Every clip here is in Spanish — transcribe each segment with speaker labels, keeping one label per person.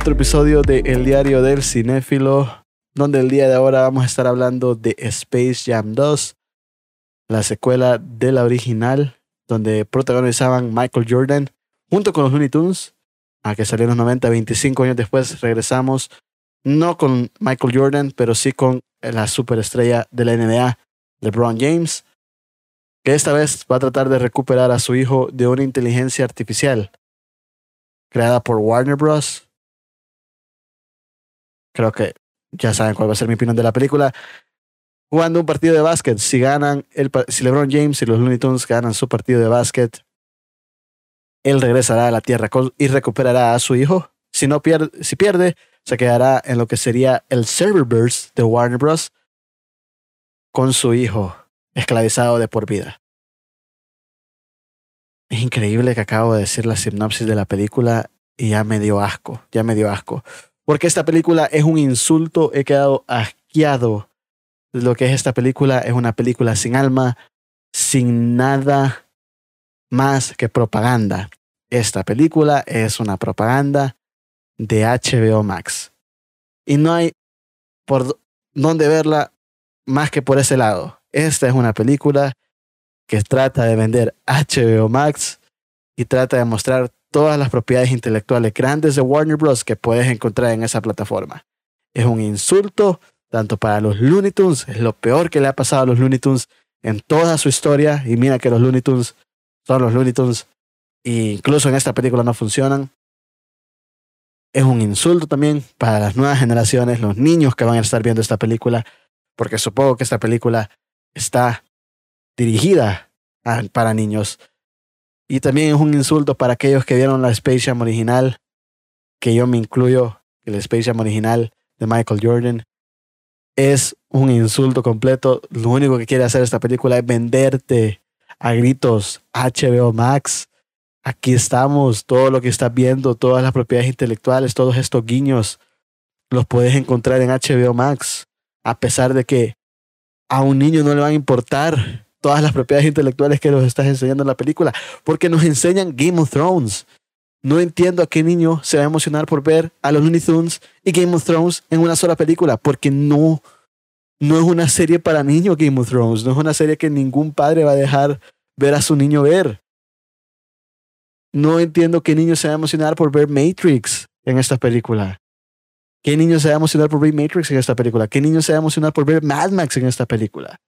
Speaker 1: Otro episodio de El Diario del Cinéfilo, donde el día de ahora vamos a estar hablando de Space Jam 2, la secuela de la original, donde protagonizaban Michael Jordan junto con los Looney Tunes, a que salió en los 90, 25 años después regresamos, no con Michael Jordan, pero sí con la superestrella de la NBA, LeBron James, que esta vez va a tratar de recuperar a su hijo de una inteligencia artificial creada por Warner Bros. Creo que ya saben cuál va a ser mi opinión de la película. Jugando un partido de básquet, si ganan, si LeBron James y los Looney Tunes ganan su partido de básquet, él regresará a la Tierra y recuperará a su hijo. Si no pierde, si pierde, se quedará en lo que sería el Serververse de Warner Bros. con su hijo esclavizado de por vida. Es increíble que acabo de decir la sinopsis de la película y ya me dio asco, ya me dio asco. Porque esta película es un insulto, he quedado asqueado. Lo que es esta película es una película sin alma, sin nada más que propaganda. Esta película es una propaganda de HBO Max. Y no hay por dónde verla más que por ese lado. Esta es una película que trata de vender HBO Max y trata de mostrar todas las propiedades intelectuales grandes de Warner Bros. que puedes encontrar en esa plataforma. Es un insulto tanto para los Looney Tunes, es lo peor que le ha pasado a los Looney Tunes en toda su historia. Y mira que los Looney Tunes son los Looney Tunes e incluso en esta película no funcionan. Es un insulto también para las nuevas generaciones, los niños que van a estar viendo esta película, porque supongo que esta película está dirigida para niños. Y también es un insulto para aquellos que vieron la Space Jam original, que yo me incluyo, el Space Jam original de Michael Jordan. Es un insulto completo. Lo único que quiere hacer esta película es venderte a gritos HBO Max. Aquí estamos, todo lo que estás viendo, todas las propiedades intelectuales, todos estos guiños, los puedes encontrar en HBO Max. A pesar de que a un niño no le van a importar todas las propiedades intelectuales que nos estás enseñando en la película, porque nos enseñan Game of Thrones. No entiendo a qué niño se va a emocionar por ver a los Looney Tunes y Game of Thrones en una sola película, porque no, no es una serie para niños Game of Thrones, no es una serie que ningún padre va a dejar ver a su niño ver. No entiendo qué niño se va a emocionar por ver Matrix en esta película. ¿Qué niño se va a emocionar por ver Matrix en esta película? ¿Qué niño se va a emocionar por ver Mad Max en esta película?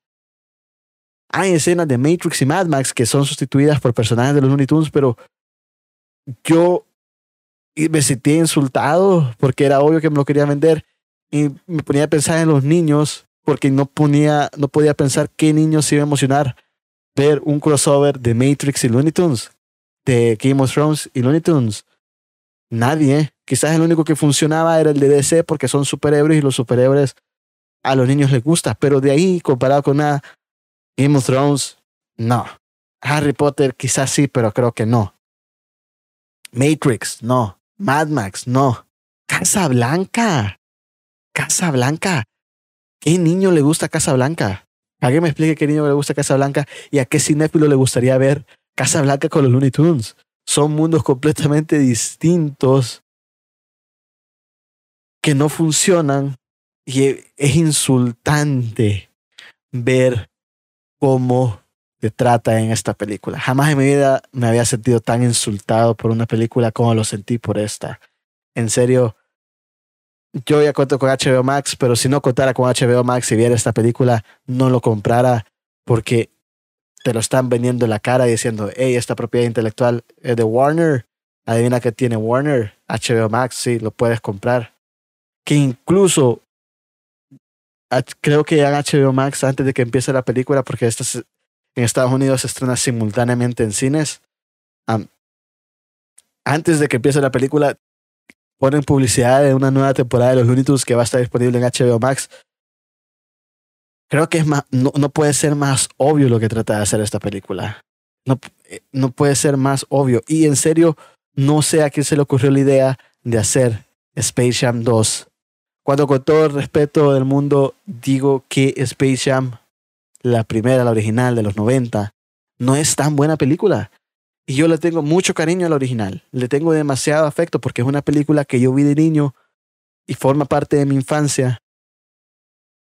Speaker 1: Hay escenas de Matrix y Mad Max que son sustituidas por personajes de los Looney Tunes, pero yo me sentí insultado porque era obvio que me lo quería vender y me ponía a pensar en los niños porque no, ponía, no podía pensar qué niño se iba a emocionar ver un crossover de Matrix y Looney Tunes, de Game of Thrones y Looney Tunes. Nadie. Quizás el único que funcionaba era el de DC porque son superhéroes y los superhéroes a los niños les gusta. Pero de ahí, comparado con una Game of Thrones, no. Harry Potter quizás sí, pero creo que no. Matrix, no. Mad Max, no. Casa Blanca. Casa Blanca. ¿Qué niño le gusta Casa Blanca? Alguien me explique qué niño le gusta Casa Blanca y a qué cinéfilo le gustaría ver Casa Blanca con los Looney Tunes. Son mundos completamente distintos que no funcionan y es insultante ver cómo te trata en esta película. Jamás en mi vida me había sentido tan insultado por una película como lo sentí por esta. En serio, yo ya cuento con HBO Max, pero si no contara con HBO Max y viera esta película, no lo comprara porque te lo están vendiendo en la cara diciendo, hey, esta propiedad intelectual es de Warner. Adivina que tiene Warner, HBO Max, sí, lo puedes comprar. Que incluso creo que en HBO Max, antes de que empiece la película, porque esta en Estados Unidos se estrena simultáneamente en cines, antes de que empiece la película, ponen publicidad de una nueva temporada de los Looney que va a estar disponible en HBO Max creo que es más, no, no, puede ser más obvio lo que trata de hacer esta película. No, eh, no puede ser más obvio. Y en serio, no sé a quién se le ocurrió la idea de hacer Space Jam 2. Cuando con todo el respeto del mundo digo que Space Jam, la primera, la original de los 90, no es tan buena película. Y yo le tengo mucho cariño al original. Le tengo demasiado afecto porque es una película que yo vi de niño y forma parte de mi infancia.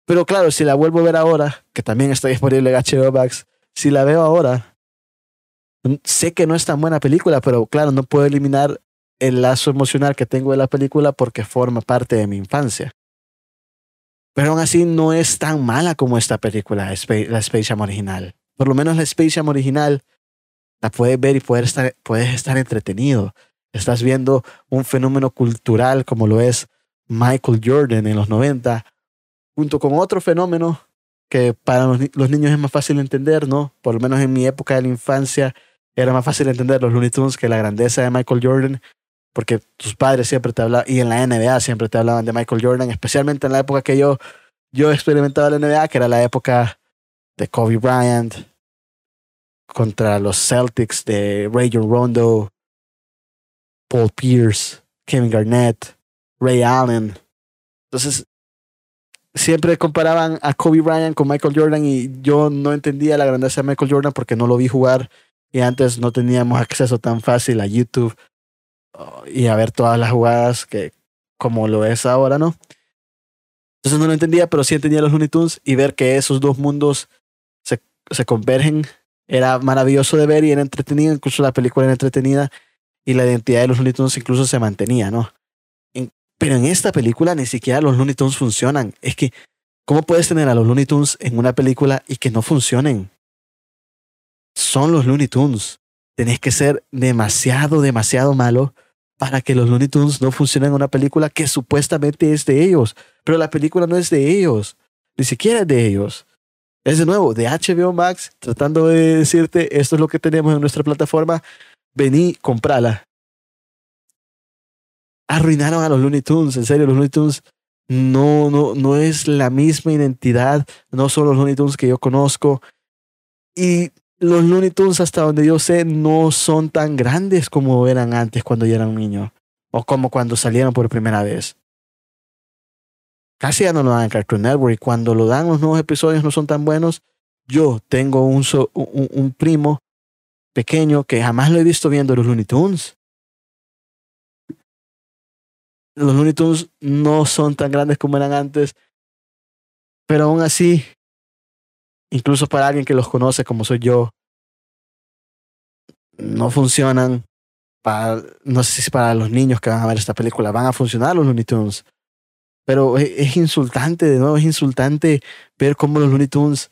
Speaker 1: Pero claro, si la vuelvo a ver ahora, que también está disponible en HBO si la veo ahora, sé que no es tan buena película, pero claro, no puedo eliminar el lazo emocional que tengo de la película porque forma parte de mi infancia. Pero aún así no es tan mala como esta película, la Space Jam original. Por lo menos la Space Jam original la puedes ver y puedes estar, puedes estar entretenido. Estás viendo un fenómeno cultural como lo es Michael Jordan en los 90, junto con otro fenómeno que para los, los niños es más fácil entender, ¿no? Por lo menos en mi época de la infancia era más fácil entender los Looney Tunes que la grandeza de Michael Jordan porque tus padres siempre te hablaban, y en la NBA siempre te hablaban de Michael Jordan, especialmente en la época que yo, yo experimentaba la NBA, que era la época de Kobe Bryant, contra los Celtics de Rayon Rondo, Paul Pierce, Kevin Garnett, Ray Allen. Entonces, siempre comparaban a Kobe Bryant con Michael Jordan y yo no entendía la grandeza de Michael Jordan porque no lo vi jugar y antes no teníamos acceso tan fácil a YouTube y a ver todas las jugadas que como lo es ahora, ¿no? Entonces no lo entendía, pero sí entendía los Looney Tunes y ver que esos dos mundos se, se convergen era maravilloso de ver y era entretenido, incluso la película era entretenida y la identidad de los Looney Tunes incluso se mantenía, ¿no? pero en esta película ni siquiera los Looney Tunes funcionan. Es que, ¿cómo puedes tener a los Looney Tunes en una película y que no funcionen? Son los Looney Tunes. Tenés que ser demasiado, demasiado malo para que los Looney Tunes no funcionen en una película que supuestamente es de ellos. Pero la película no es de ellos. Ni siquiera es de ellos. Es de nuevo, de HBO Max, tratando de decirte, esto es lo que tenemos en nuestra plataforma, vení, comprala. Arruinaron a los Looney Tunes, en serio, los Looney Tunes no, no, no es la misma identidad, no son los Looney Tunes que yo conozco. Y los Looney Tunes, hasta donde yo sé, no son tan grandes como eran antes cuando yo era un niño. O como cuando salieron por primera vez. Casi ya no lo dan en Cartoon Network. Y cuando lo dan, los nuevos episodios no son tan buenos. Yo tengo un, un, primo pequeño que jamás lo he visto viendo los Looney Tunes. Los Looney Tunes no son tan grandes como eran antes. Pero aún así, incluso para alguien que los conoce como soy yo, no funcionan. Para, no sé si para los niños que van a ver esta película van a funcionar los Looney Tunes. Pero es, insultante, de nuevo, es insultante ver cómo los Looney Tunes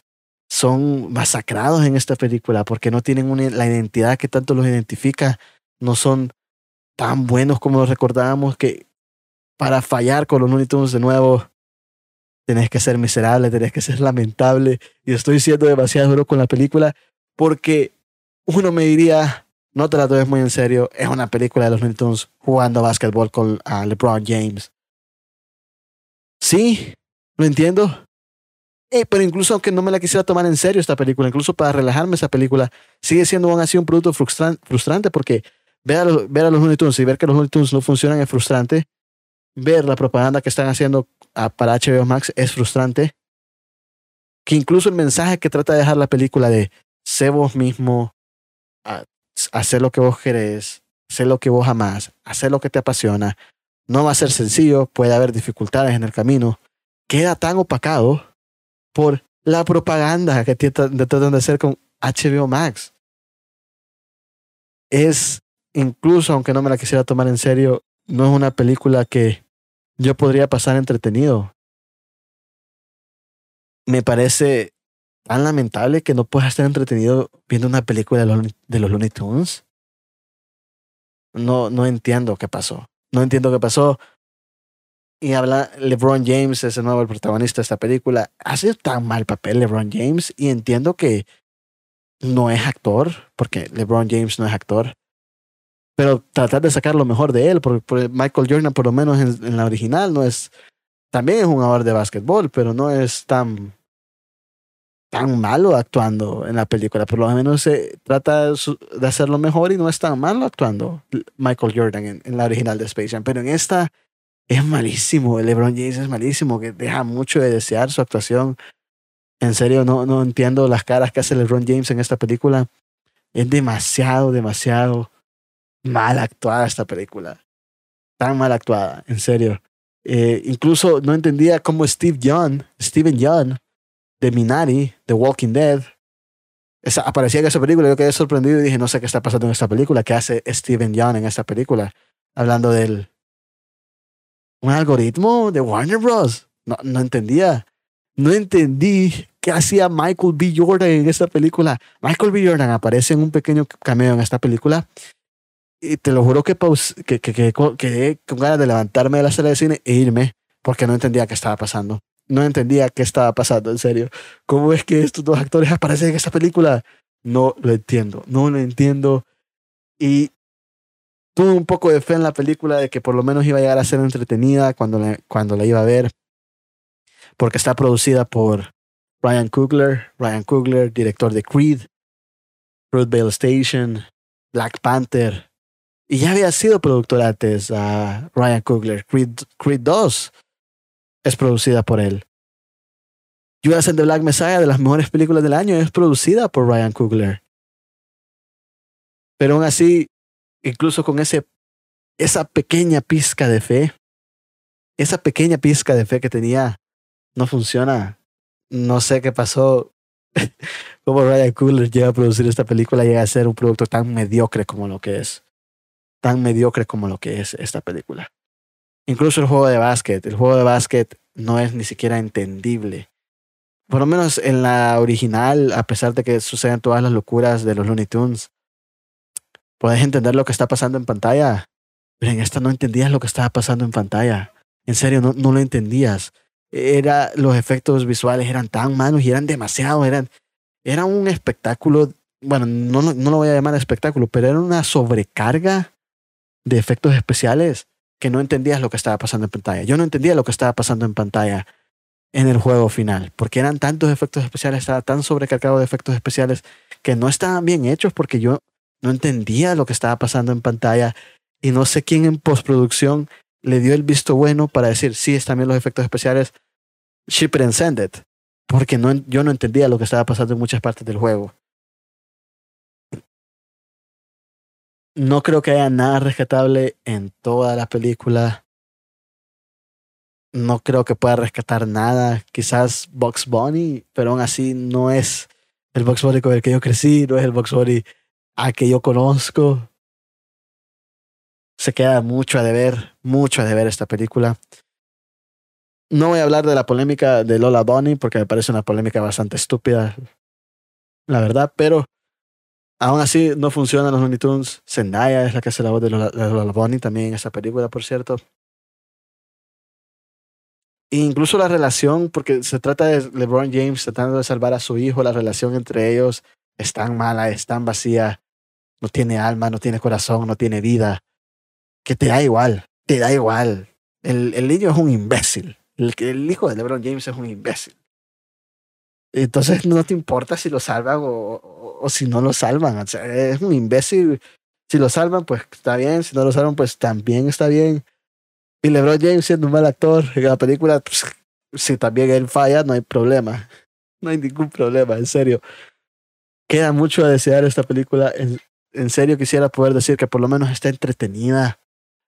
Speaker 1: son masacrados en esta película porque no tienen la identidad que tanto los identifica. No son tan buenos como los recordábamos que para fallar con los Looney Tunes de nuevo tenés que ser miserable, tenés que ser lamentable. Y estoy siendo demasiado duro con la película porque uno me diría, no te la tomes muy en serio, es una película de los Looney jugando básquetbol con LeBron James. Sí, lo entiendo. Eh, pero incluso aunque no me la quisiera tomar en serio esta película, incluso para relajarme esa película, sigue siendo aún así un producto frustrante porque ver a, los, ver a los Looney y ver que los Looney no funcionan es frustrante. Ver la propaganda que están haciendo para HBO Max es frustrante. Que incluso el mensaje que trata de dejar la película de sé vos mismo, hacer lo que vos querés, hacer lo que vos amás, hacer lo que te apasiona, no va a ser sencillo, puede haber dificultades en el camino, queda tan opacado por la propaganda que tratan de hacer con HBO Max. Es, incluso aunque no me la quisiera tomar en serio, no es una película que yo podría pasar entretenido. Me parece tan lamentable que no puedas estar entretenido viendo una película de los, Looney Tunes. No, no entiendo qué pasó. No entiendo qué pasó. Y habla LeBron James, es el nuevo protagonista de esta película. Hace tan mal papel LeBron James y entiendo que no es actor, porque LeBron James no es actor pero tratar de sacar lo mejor de él, porque, Michael Jordan, por lo menos en, la original, no es. También es un jugador de básquetbol, pero no es tan, tan malo actuando en la película. Por lo menos se trata de hacerlo mejor y no es tan malo actuando Michael Jordan en, en la original de Space Jam. Pero en esta es malísimo. El LeBron James es malísimo, que deja mucho de desear su actuación. En serio, no, no entiendo las caras que hace LeBron James en esta película Es demasiado, demasiado mal actuada esta película. Tan mal actuada, en serio. Eh, incluso no entendía cómo Steve Young, Steven Young, de Minari, de Walking Dead, aparecía en esa película. Yo quedé sorprendido y dije, no sé qué está pasando en esta película. ¿Qué hace Steven Young en esta película? Hablando del un algoritmo de Warner Bros. No, no entendía. No entendí qué hacía Michael B. Jordan en esta película. Michael B. Jordan aparece en un pequeño cameo en esta película. Y te lo juro que, que, que, quedé con ganas de levantarme de la sala de cine e irme porque no entendía qué estaba pasando. No entendía qué estaba pasando, en serio. ¿Cómo es que estos dos actores aparecen en esta película? No lo entiendo, no lo entiendo. Y tuve un poco de fe en la película de que por lo menos iba a llegar a ser entretenida cuando la, cuando la iba a ver, porque está producida por Ryan Coogler, Ryan Coogler, director de Creed, Fruitvale Station, Black Panther, y ya había sido productor antes a Ryan Coogler. Creed, Creed 2 es producida por él. Judas and the Black Messiah, de las mejores películas del año, es producida por Ryan Coogler. Pero aún así, incluso con ese, esa pequeña pizca de fe, esa pequeña pizca de fe que tenía, no funciona. No sé qué pasó. Cómo Ryan Coogler llega a producir esta película, llega a ser un producto tan mediocre como lo que es. Tan mediocre como lo que es esta película. Incluso el juego de básquet. El juego de básquet no es ni siquiera entendible. Por lo menos en la original, a pesar de que suceden todas las locuras de los Looney Tunes, puedes entender lo que está pasando en pantalla. Pero en esta no entendías lo que estaba pasando en pantalla. En serio, no, no lo entendías. Era, los efectos visuales eran tan malos y eran demasiado, eran, era un espectáculo, bueno, no, no lo voy a llamar espectáculo, pero era una sobrecarga de efectos especiales que no entendías lo que estaba pasando en pantalla. Yo no entendía lo que estaba pasando en pantalla en el juego final, porque eran tantos efectos especiales, estaba tan sobrecargado de efectos especiales que no estaban bien hechos porque yo no entendía lo que estaba pasando en pantalla y no sé quién en postproducción le dio el visto bueno para decir, sí, están bien los efectos especiales, ship and it, porque no, yo no entendía lo que estaba pasando en muchas partes del juego. No creo que haya nada rescatable en toda la película. No creo que pueda rescatar nada. Quizás Box Bunny, pero aún así no es el Box Bunny con el que yo crecí, no es el Box Bunny a que yo conozco. Se queda mucho a deber, mucho a deber esta película. No voy a hablar de la polémica de Lola Bunny porque me parece una polémica bastante estúpida, la verdad, pero Aún así, no funcionan los Looney Tunes. Zendaya es la que hace la voz de Lola Bonnie también en esa película, por cierto. E incluso la relación, porque se trata de LeBron James tratando de salvar a su hijo, la relación entre ellos es tan mala, es tan vacía, no tiene alma, no tiene corazón, no tiene vida, que te da igual, te da igual. El, el niño es un imbécil. El, el hijo de LeBron James es un imbécil. Entonces no te importa si lo salvan o, o, si no lo salvan. Es un imbécil. Si lo salvan, pues está bien. Si no lo salvan, pues también está bien. Y LeBron James siendo un mal actor en la película, pues, si también él falla, no hay problema. No hay ningún problema, en serio. Queda mucho a desear esta película. En, en serio quisiera poder decir que por lo menos está entretenida,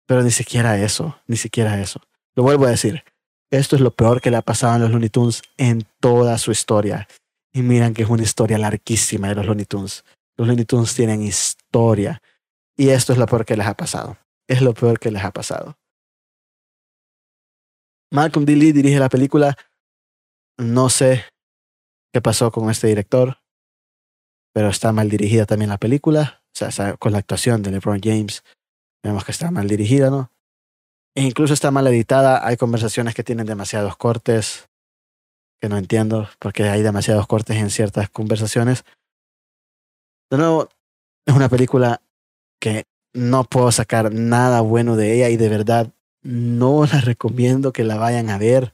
Speaker 1: pero ni siquiera eso, ni siquiera eso. Lo vuelvo a decir esto es lo peor que le ha pasado a los Looney Tunes en toda su historia. Y miran que es una historia larguísima de los Looney Tunes. Los Looney Tunes tienen historia. Y esto es lo peor que les ha pasado. Es lo peor que les ha pasado. Malcolm D. Lee dirige la película. No sé qué pasó con este director, pero está mal dirigida también la película. O sea, con la actuación de LeBron James, vemos que está mal dirigida, ¿no? E incluso está mal editada. Hay conversaciones que tienen demasiados cortes, que no entiendo porque hay demasiados cortes en ciertas conversaciones. De nuevo, es una película que no puedo sacar nada bueno de ella y de verdad no la recomiendo que la vayan a ver.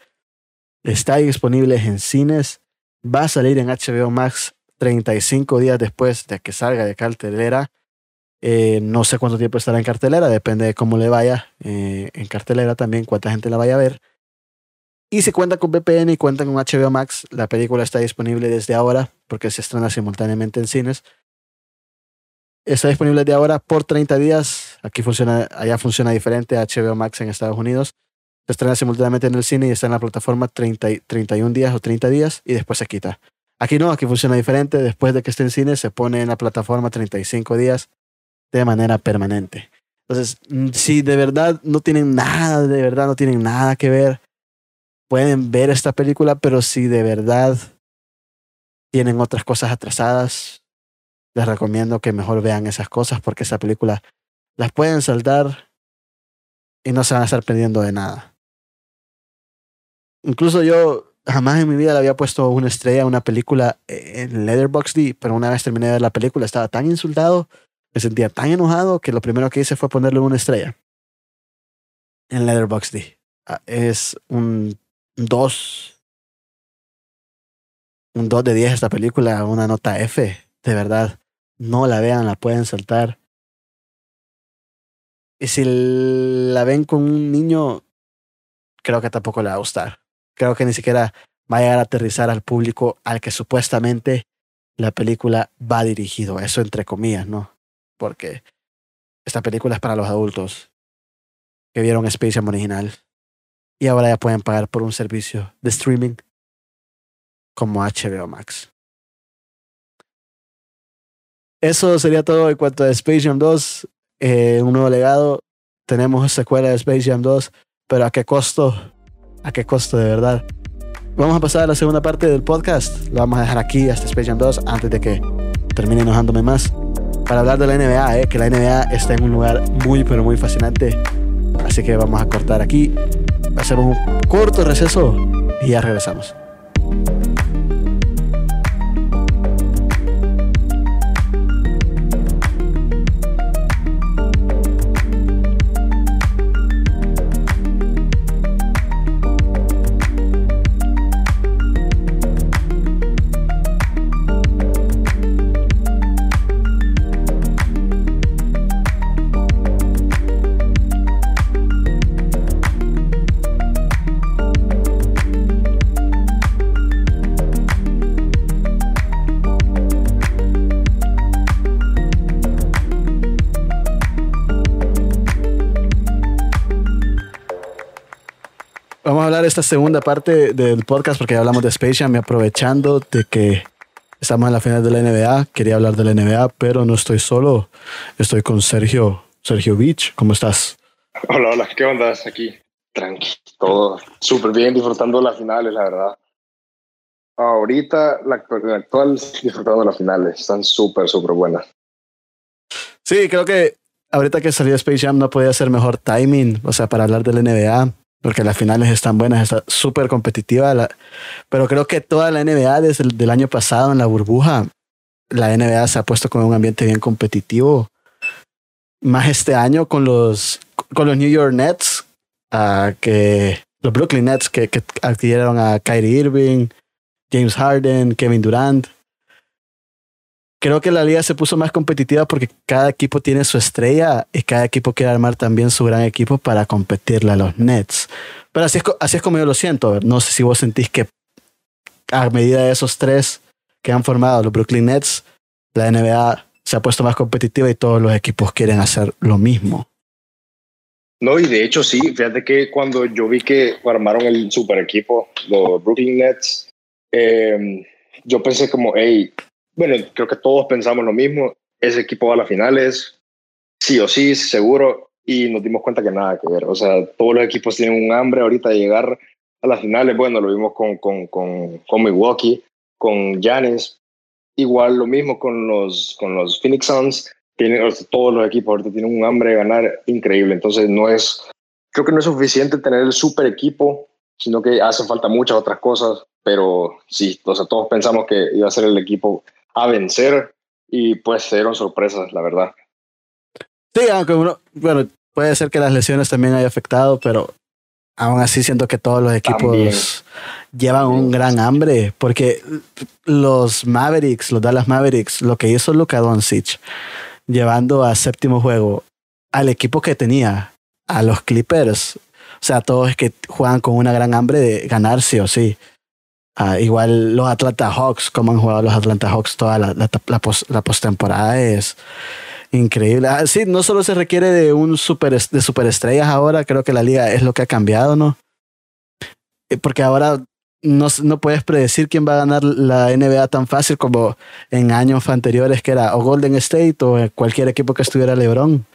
Speaker 1: Está disponible en cines. Va a salir en HBO Max 35 días después de que salga de cartelera. Eh, no sé cuánto tiempo estará en cartelera, depende de cómo le vaya eh, en cartelera también, cuánta gente la vaya a ver. Y si cuentan con VPN y cuentan con HBO Max, la película está disponible desde ahora porque se estrena simultáneamente en cines. está disponible de ahora por 30 días. Aquí funciona, allá funciona diferente. HBO Max en Estados Unidos se estrena simultáneamente en el cine y está en la plataforma 30, 31 días o 30 días y después se quita. Aquí no, aquí funciona diferente. Después de que esté en cine, se pone en la plataforma 35 días de manera permanente. Entonces, mm, si de verdad no tienen nada, de verdad no tienen nada que ver, pueden ver esta película, pero si de verdad tienen otras cosas atrasadas, les recomiendo que mejor vean esas cosas porque esa película las pueden saltar y no se van a estar perdiendo de nada. Incluso yo jamás en mi vida le había puesto una estrella a una película en Letterboxd, pero una vez terminé de ver la película estaba tan insultado, me sentía tan enojado que lo primero que hice fue ponerle una estrella en Letterboxd. Ah, es un 2 un 2 de 10 esta película, una nota F, de verdad. No la vean, la pueden saltar. Y si la ven con un niño, creo que tampoco le va a gustar. Creo que ni siquiera va a llegar a aterrizar al público al que supuestamente la película va dirigido. Eso entre comillas, ¿no? Porque esta película es para los adultos que vieron Space Jam original y ahora ya pueden pagar por un servicio de streaming como HBO Max. Eso sería todo en cuanto a Space Jam 2. Eh, un nuevo legado. Tenemos secuela de Space Jam 2, pero ¿a qué costo? ¿A qué costo de verdad? Vamos a pasar a la segunda parte del podcast. Lo vamos a dejar aquí hasta Space Jam 2 antes de que termine enojándome más. Para hablar de la NBA, eh, que la NBA está en un lugar muy, pero muy fascinante. Así que vamos a cortar aquí. Hacemos un corto receso y ya regresamos. Esta segunda parte del podcast porque ya hablamos de Space Jam y aprovechando de que estamos en la final de la NBA, quería hablar de la NBA, pero no estoy solo, estoy con Sergio, Sergio Beach, ¿cómo estás?
Speaker 2: Hola, hola, ¿qué onda? Aquí, tranqui, todo súper bien, disfrutando las finales, la verdad. Ahorita, la actual, disfrutando las finales, están súper, súper buenas.
Speaker 1: Sí, creo que ahorita que salió Space Jam no podía ser mejor timing, o sea, para hablar de la NBA porque las finales están buenas, está súper competitiva. Pero creo que toda la NBA desde el año pasado en la burbuja, la NBA se ha puesto con un ambiente bien competitivo. Más este año con los, con los New York Nets, uh, que los Brooklyn Nets que adquirieron a Kyrie Irving, James Harden, Kevin Durant creo que la liga se puso más competitiva porque cada equipo tiene su estrella y cada equipo quiere armar también su gran equipo para competirle a los Nets. Pero así es, como yo lo siento. No sé si vos sentís que a medida de esos tres que han formado los Brooklyn Nets, la NBA se ha puesto más competitiva y todos los equipos quieren hacer lo mismo.
Speaker 2: No, y de hecho sí, fíjate que cuando yo vi que armaron el super equipo, los Brooklyn Nets, eh, yo pensé como, hey, bueno, creo que todos pensamos lo mismo. Ese equipo va a las finales, sí o sí, seguro, y nos dimos cuenta que nada que ver. O sea, todos los equipos tienen un hambre ahorita de llegar a las finales. Bueno, lo vimos con, con, con, con Milwaukee, con Giannis. Igual lo mismo con los, con los Phoenix Suns. Tienen, todos los equipos ahorita tienen un hambre de ganar increíble. Entonces, no es, creo que no es suficiente tener el super equipo, sino que hacen falta muchas otras cosas. Pero sí, o sea, todos pensamos que iba a ser el equipo a vencer y pues fueron sorpresas, la verdad.
Speaker 1: Sí, aunque uno, bueno, puede ser que las lesiones también hayan afectado, pero aún así siento que todos los equipos llevan un gran hambre, porque los Mavericks, los Dallas Mavericks, lo que hizo Luka Doncic, llevando a séptimo juego al equipo que tenía, a los Clippers, o sea, todos que juegan con una gran hambre de ganar sí o sí. Ah, igual los Atlanta Hawks, como han jugado los Atlanta Hawks toda la, la, la, postemporada es increíble. Ah, sí, no solo se requiere de un super, de superestrellas ahora, creo que la liga es lo que ha cambiado, ¿no? Eh, porque ahora no, no puedes predecir quién va a ganar la NBA tan fácil como en años anteriores que era o Golden State o cualquier equipo que estuviera LeBron.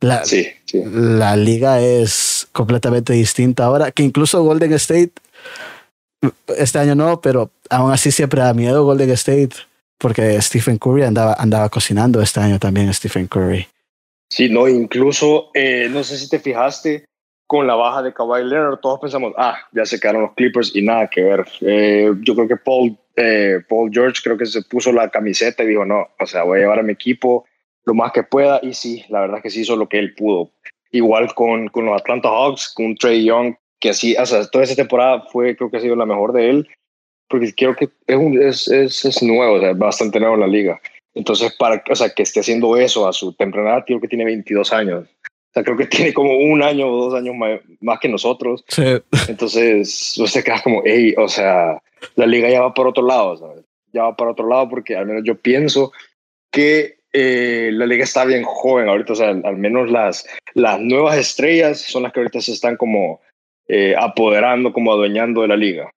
Speaker 1: La,
Speaker 2: sí, sí.
Speaker 1: la liga es completamente distinta ahora, que incluso Golden State este año no, pero aún así siempre da miedo Golden State porque Stephen Curry andaba, andaba cocinando este año también, Stephen Curry.
Speaker 2: Sí, no, incluso, eh, no sé si te fijaste, con la baja de Kawhi Leonard, todos pensamos, ah, ya se quedaron los Clippers y nada que ver. Eh, yo creo que Paul, eh, Paul George creo que se puso la camiseta y dijo, no, o sea, voy a llevar a mi equipo lo más que pueda y sí, la verdad que sí hizo lo que él pudo. Igual con, con los Atlanta Hawks, con Trey Young, que así, o sea, toda esa temporada fue, creo que ha sido la mejor de él, porque creo que es, un, es, es, es nuevo, o sea, bastante nuevo en la liga. Entonces, para, o sea, que esté haciendo eso a su temprana edad, creo que tiene 22 años. O sea, creo que tiene como un año o dos años más, que nosotros.
Speaker 1: Sí.
Speaker 2: Entonces, usted queda como, hey, o sea, la liga ya va por otro lado, ¿sabes? Ya va por otro lado porque al menos yo pienso que eh, la liga está bien joven ahorita, o sea, al menos las, las nuevas estrellas son las que ahorita se están como eh, apoderando, como adueñando de la liga.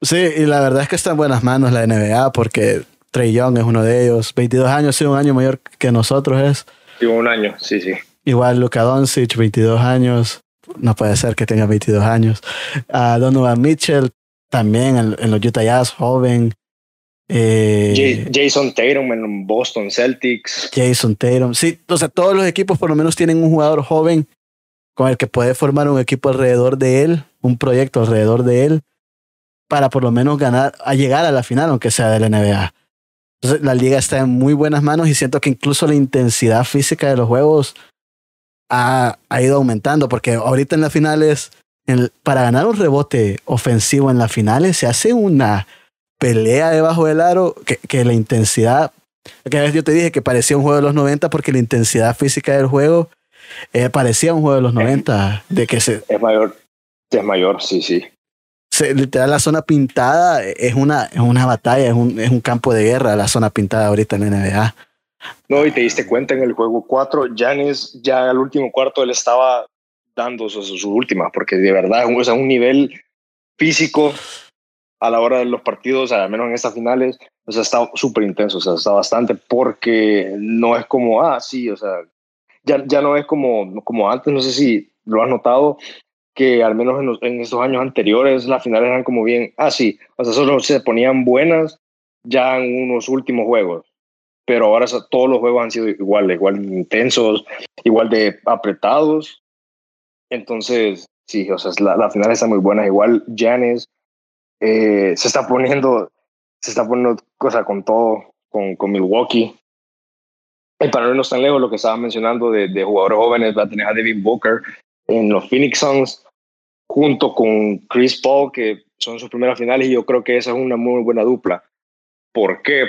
Speaker 1: Sí, y la verdad es que está en buenas manos la NBA porque Trey Young es uno de ellos. 22 años, sí, un año mayor que nosotros es.
Speaker 2: Sí, un año, sí, sí.
Speaker 1: Igual Luka Doncic, 22 años. No puede ser que tenga 22 años. Uh, Donovan Mitchell, también en, en, los Utah Jazz, joven.
Speaker 2: Eh, Jason Tatum en Boston Celtics.
Speaker 1: Jason Tatum. Sí, o sea, todos los equipos por lo menos tienen un jugador joven con el que puede formar un equipo alrededor de él, un proyecto alrededor de él, para por lo menos ganar, a llegar a la final, aunque sea de la NBA. Entonces, la liga está en muy buenas manos y siento que incluso la intensidad física de los juegos ha, ido aumentando, porque ahorita en las finales, para ganar un rebote ofensivo en las finales, se hace una pelea debajo del aro que, la intensidad, que a yo te dije que parecía un juego de los 90 porque la intensidad física del juego eh, parecía un juego de los 90, de que se...
Speaker 2: Es mayor, es mayor, sí, sí.
Speaker 1: Se, literal, la zona pintada es una, es una batalla, es un, es un campo de guerra la zona pintada ahorita en la NBA.
Speaker 2: No, y te diste cuenta en el juego 4, Janis ya al último cuarto él estaba dando sus, sus últimas, porque de verdad es un nivel físico a la hora de los partidos, al menos en estas finales, o sea, está súper intenso, o sea, está bastante, porque no es como, ah, sí, o sea, ya, ya no es como, como antes, no sé si lo has notado, que al menos en, en estos años anteriores las finales eran como bien, ah, sí, o sea, solo se ponían buenas ya en unos últimos juegos, pero ahora todos los juegos han sido igual, igual intensos, igual de apretados, entonces, sí, o sea, la, la final está muy buena, igual Janis eh, se está poniendo, se está poniendo cosa con todo, con, con Milwaukee. Y para no irnos tan lejos, lo que estaba mencionando de, de jugadores jóvenes, va a tener a Devin Booker en los Phoenix Suns, junto con Chris Paul, que son sus primeras finales, y yo creo que esa es una muy buena dupla. ¿Por qué?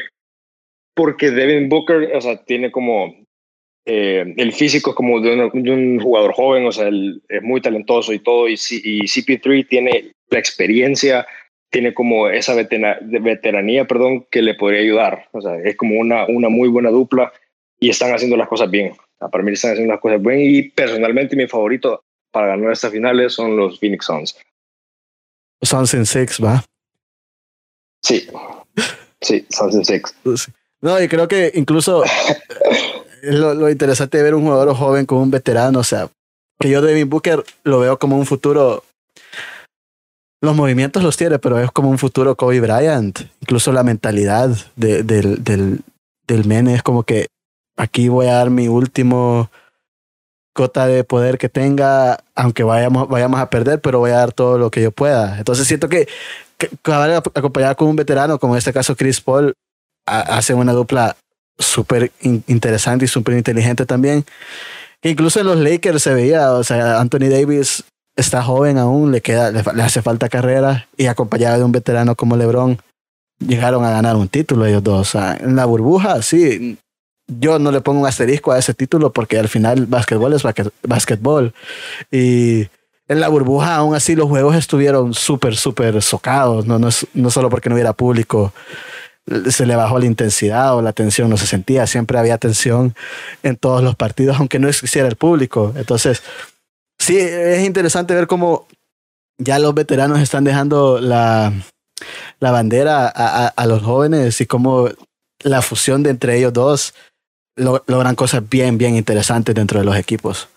Speaker 2: Porque Devin Booker, o sea, tiene como eh, el físico como de, un jugador joven, o sea, él es muy talentoso y todo, y, y CP3 tiene la experiencia tiene como esa veteranía, perdón, que le podría ayudar. O sea, es como una, una muy buena dupla y están haciendo las cosas bien. Para mí están haciendo las cosas bien y personalmente mi favorito para ganar estas finales son los Phoenix Suns.
Speaker 1: Suns en six, ¿va?
Speaker 2: Sí, sí, Suns en six.
Speaker 1: No, y creo que incluso lo, lo interesante de ver un jugador joven con un veterano, o sea, que yo Devin Booker lo veo como un futuro los movimientos los tiene, pero es como un futuro Kobe Bryant. Incluso la mentalidad del, del, del men es como que aquí voy a dar mi último cota de poder que tenga, aunque vayamos, vayamos a perder, pero voy a dar todo lo que yo pueda. Entonces siento que, que acompañado con un veterano, como en este caso Chris Paul, hace una dupla súper interesante y súper inteligente también. Que incluso en los Lakers se veía, o sea, Anthony Davis está joven aún, le, queda, le, hace falta carrera y acompañado de un veterano como LeBron, llegaron a ganar un título ellos dos. en la burbuja, sí, yo no le pongo un asterisco a ese título porque al final básquetbol es básquetbol. Y, en la burbuja aún así los juegos estuvieron súper, súper socados, no, no, no solo porque no hubiera público, se le bajó la intensidad o la tensión no se sentía, siempre había tensión en todos los partidos, aunque no existiera el público. Entonces, sí, es interesante ver cómo ya los veteranos están dejando la, la bandera a, a, los jóvenes y cómo la fusión de entre ellos dos logran cosas bien, bien interesantes dentro de los equipos.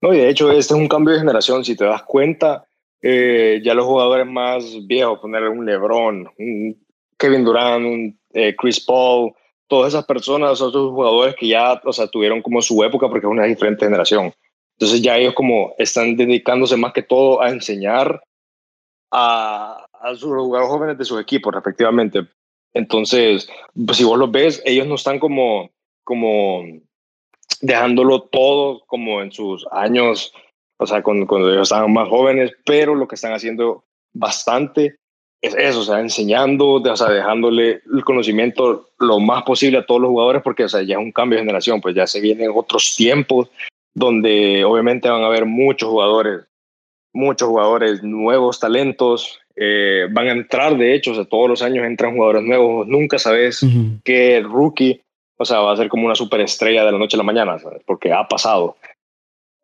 Speaker 2: No, y de hecho, este es un cambio de generación. Si te das cuenta, eh, ya los jugadores más viejos, poner un LeBron, un Kevin Durant, un eh, Chris Paul, todas esas personas son esos jugadores que ya, o sea, tuvieron como su época porque es una diferente generación. Entonces ya ellos como están dedicándose más que todo a enseñar a, a sus jugadores jóvenes de sus equipos, respectivamente. Entonces, pues si vos los ves, ellos no están como, como dejándolo todo como en sus años, o sea, cuando, cuando ellos estaban más jóvenes, pero lo que están haciendo bastante es eso, o sea, enseñando, o sea, dejándole el conocimiento lo más posible a todos los jugadores, porque, o sea, ya es un cambio de generación, pues ya se vienen otros tiempos donde obviamente van a haber muchos jugadores, muchos jugadores nuevos, talentos, eh, van a entrar, de hecho, o sea, todos los años entran jugadores nuevos, nunca sabes qué rookie o sea, va a ser como una superestrella de la noche a la mañana, ¿sabes? porque ha pasado.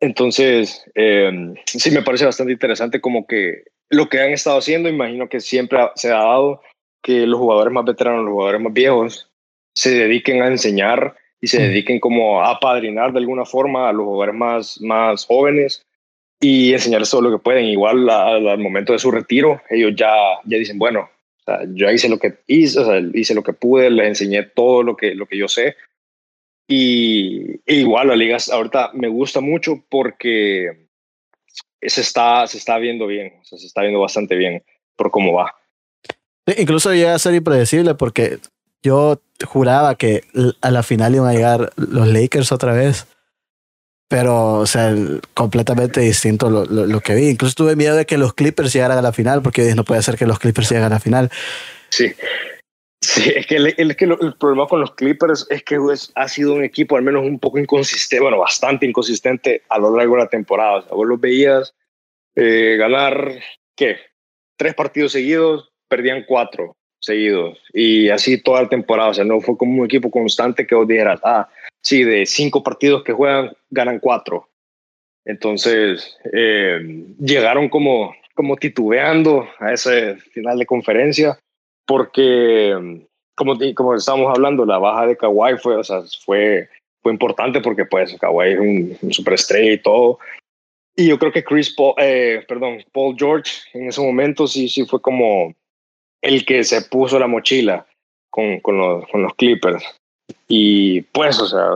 Speaker 2: Entonces, eh, sí me parece bastante interesante como que lo que han estado haciendo, imagino que siempre se ha dado que los jugadores más veteranos, los jugadores más viejos, se dediquen a enseñar y se dediquen como a padrinar de alguna forma a los jugadores más, más jóvenes y enseñarles todo lo que pueden. Igual al, momento de su retiro, ellos ya, ya dicen, bueno, yo hice lo que hice, o sea, hice lo que pude, les enseñé todo lo que, lo que yo sé. Y e igual la liga ahorita me gusta mucho porque se está, se está viendo bien, o sea, se está viendo bastante bien por cómo va.
Speaker 1: incluso llega a ser impredecible porque yo juraba que a la final iban a llegar los Lakers otra vez. Pero, o sea, completamente distinto lo, lo, que vi. Incluso tuve miedo de que los Clippers llegaran a la final, porque dije, no puede ser que los Clippers lleguen a la final.
Speaker 2: Sí. Sí, es que, el, que el problema con los Clippers es que ha sido un equipo al menos un poco inconsistente, bueno, bastante inconsistente a lo largo de la temporada. O sea, vos los veías eh, ganar, ¿qué? Tres partidos seguidos, perdían cuatro seguidos. Y así toda la temporada. O sea, no fue como un equipo constante que vos dijeras, ah, sí, de cinco partidos que juegan, ganan cuatro. Entonces, eh, llegaron como, como titubeando a ese final de conferencia, porque, como, como estábamos hablando, la baja de Kawhi fue, o sea, fue, fue importante porque pues Kawhi es un, superestrella y todo. Y yo creo que Chris Paul, eh, perdón, Paul George en ese momento sí, sí fue como el que se puso la mochila con, con, los, con los Clippers. Y pues, o sea,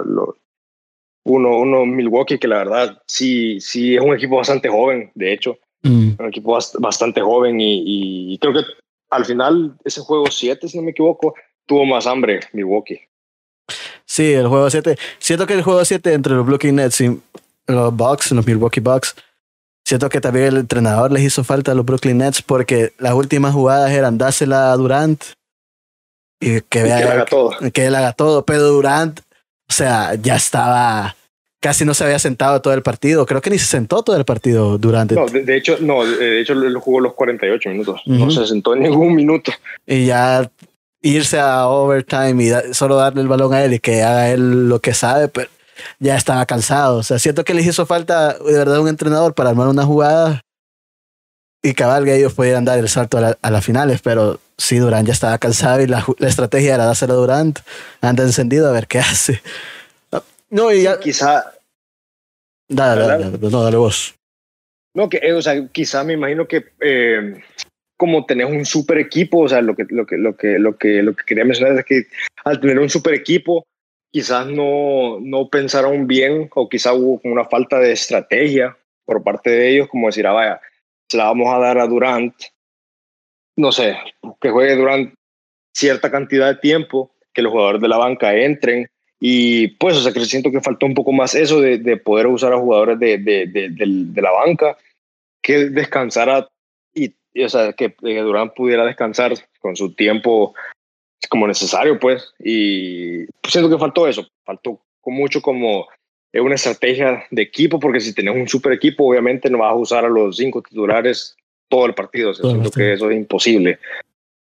Speaker 2: uno, uno Milwaukee que la verdad sí, sí es un equipo bastante joven, de hecho, mm. un equipo bastante joven y, creo que al final ese juego 7, si no me equivoco, tuvo más hambre Milwaukee.
Speaker 1: Sí, el juego 7. Siento que el juego 7 entre los Brooklyn Nets y los Bucks, los Milwaukee Bucks, siento que también el entrenador les hizo falta a los Brooklyn Nets porque las últimas jugadas eran dásela a Durant y que, vea,
Speaker 2: que él haga todo.
Speaker 1: Que él haga todo. Pero Durant, o sea, ya estaba. Casi no se había sentado todo el partido. Creo que ni se sentó todo el partido durante.
Speaker 2: No, de, hecho, no, de hecho, él jugó los 48 minutos. No se sentó en ningún minuto.
Speaker 1: Y ya irse a overtime y solo darle el balón a él y que haga él lo que sabe, pero ya estaba cansado. O sea, siento que les hizo falta de verdad un entrenador para armar una jugada y cabal que ellos pudieran dar el salto a, las finales, pero sí, Durant ya estaba cansado y la, estrategia era dárselo a Durant, anda encendido a ver qué hace.
Speaker 2: No, y ya... quizá...
Speaker 1: Dale, dale, dale, no, dale vos.
Speaker 2: No, que, eh, o sea, quizá me imagino que eh, como tenés un super equipo, o sea, lo que, lo que, lo que, lo que, lo que quería mencionar es que al tener un super equipo, quizás no, no pensaron bien o quizá hubo una falta de estrategia por parte de ellos, como decir, ah, vaya, se la vamos a dar a Durant, no sé, que juegue Durant cierta cantidad de tiempo, que los jugadores de la banca entren. Y pues, o sea, que siento que faltó un poco más eso de, de poder usar a jugadores de, de, la banca, que descansara y, o sea, que, Durant pudiera descansar con su tiempo como necesario, pues. Y siento que faltó eso, faltó mucho como es una estrategia de equipo, porque si tenés un super equipo, obviamente no vas a usar a los cinco titulares todo el partido. O sea, siento que eso es imposible.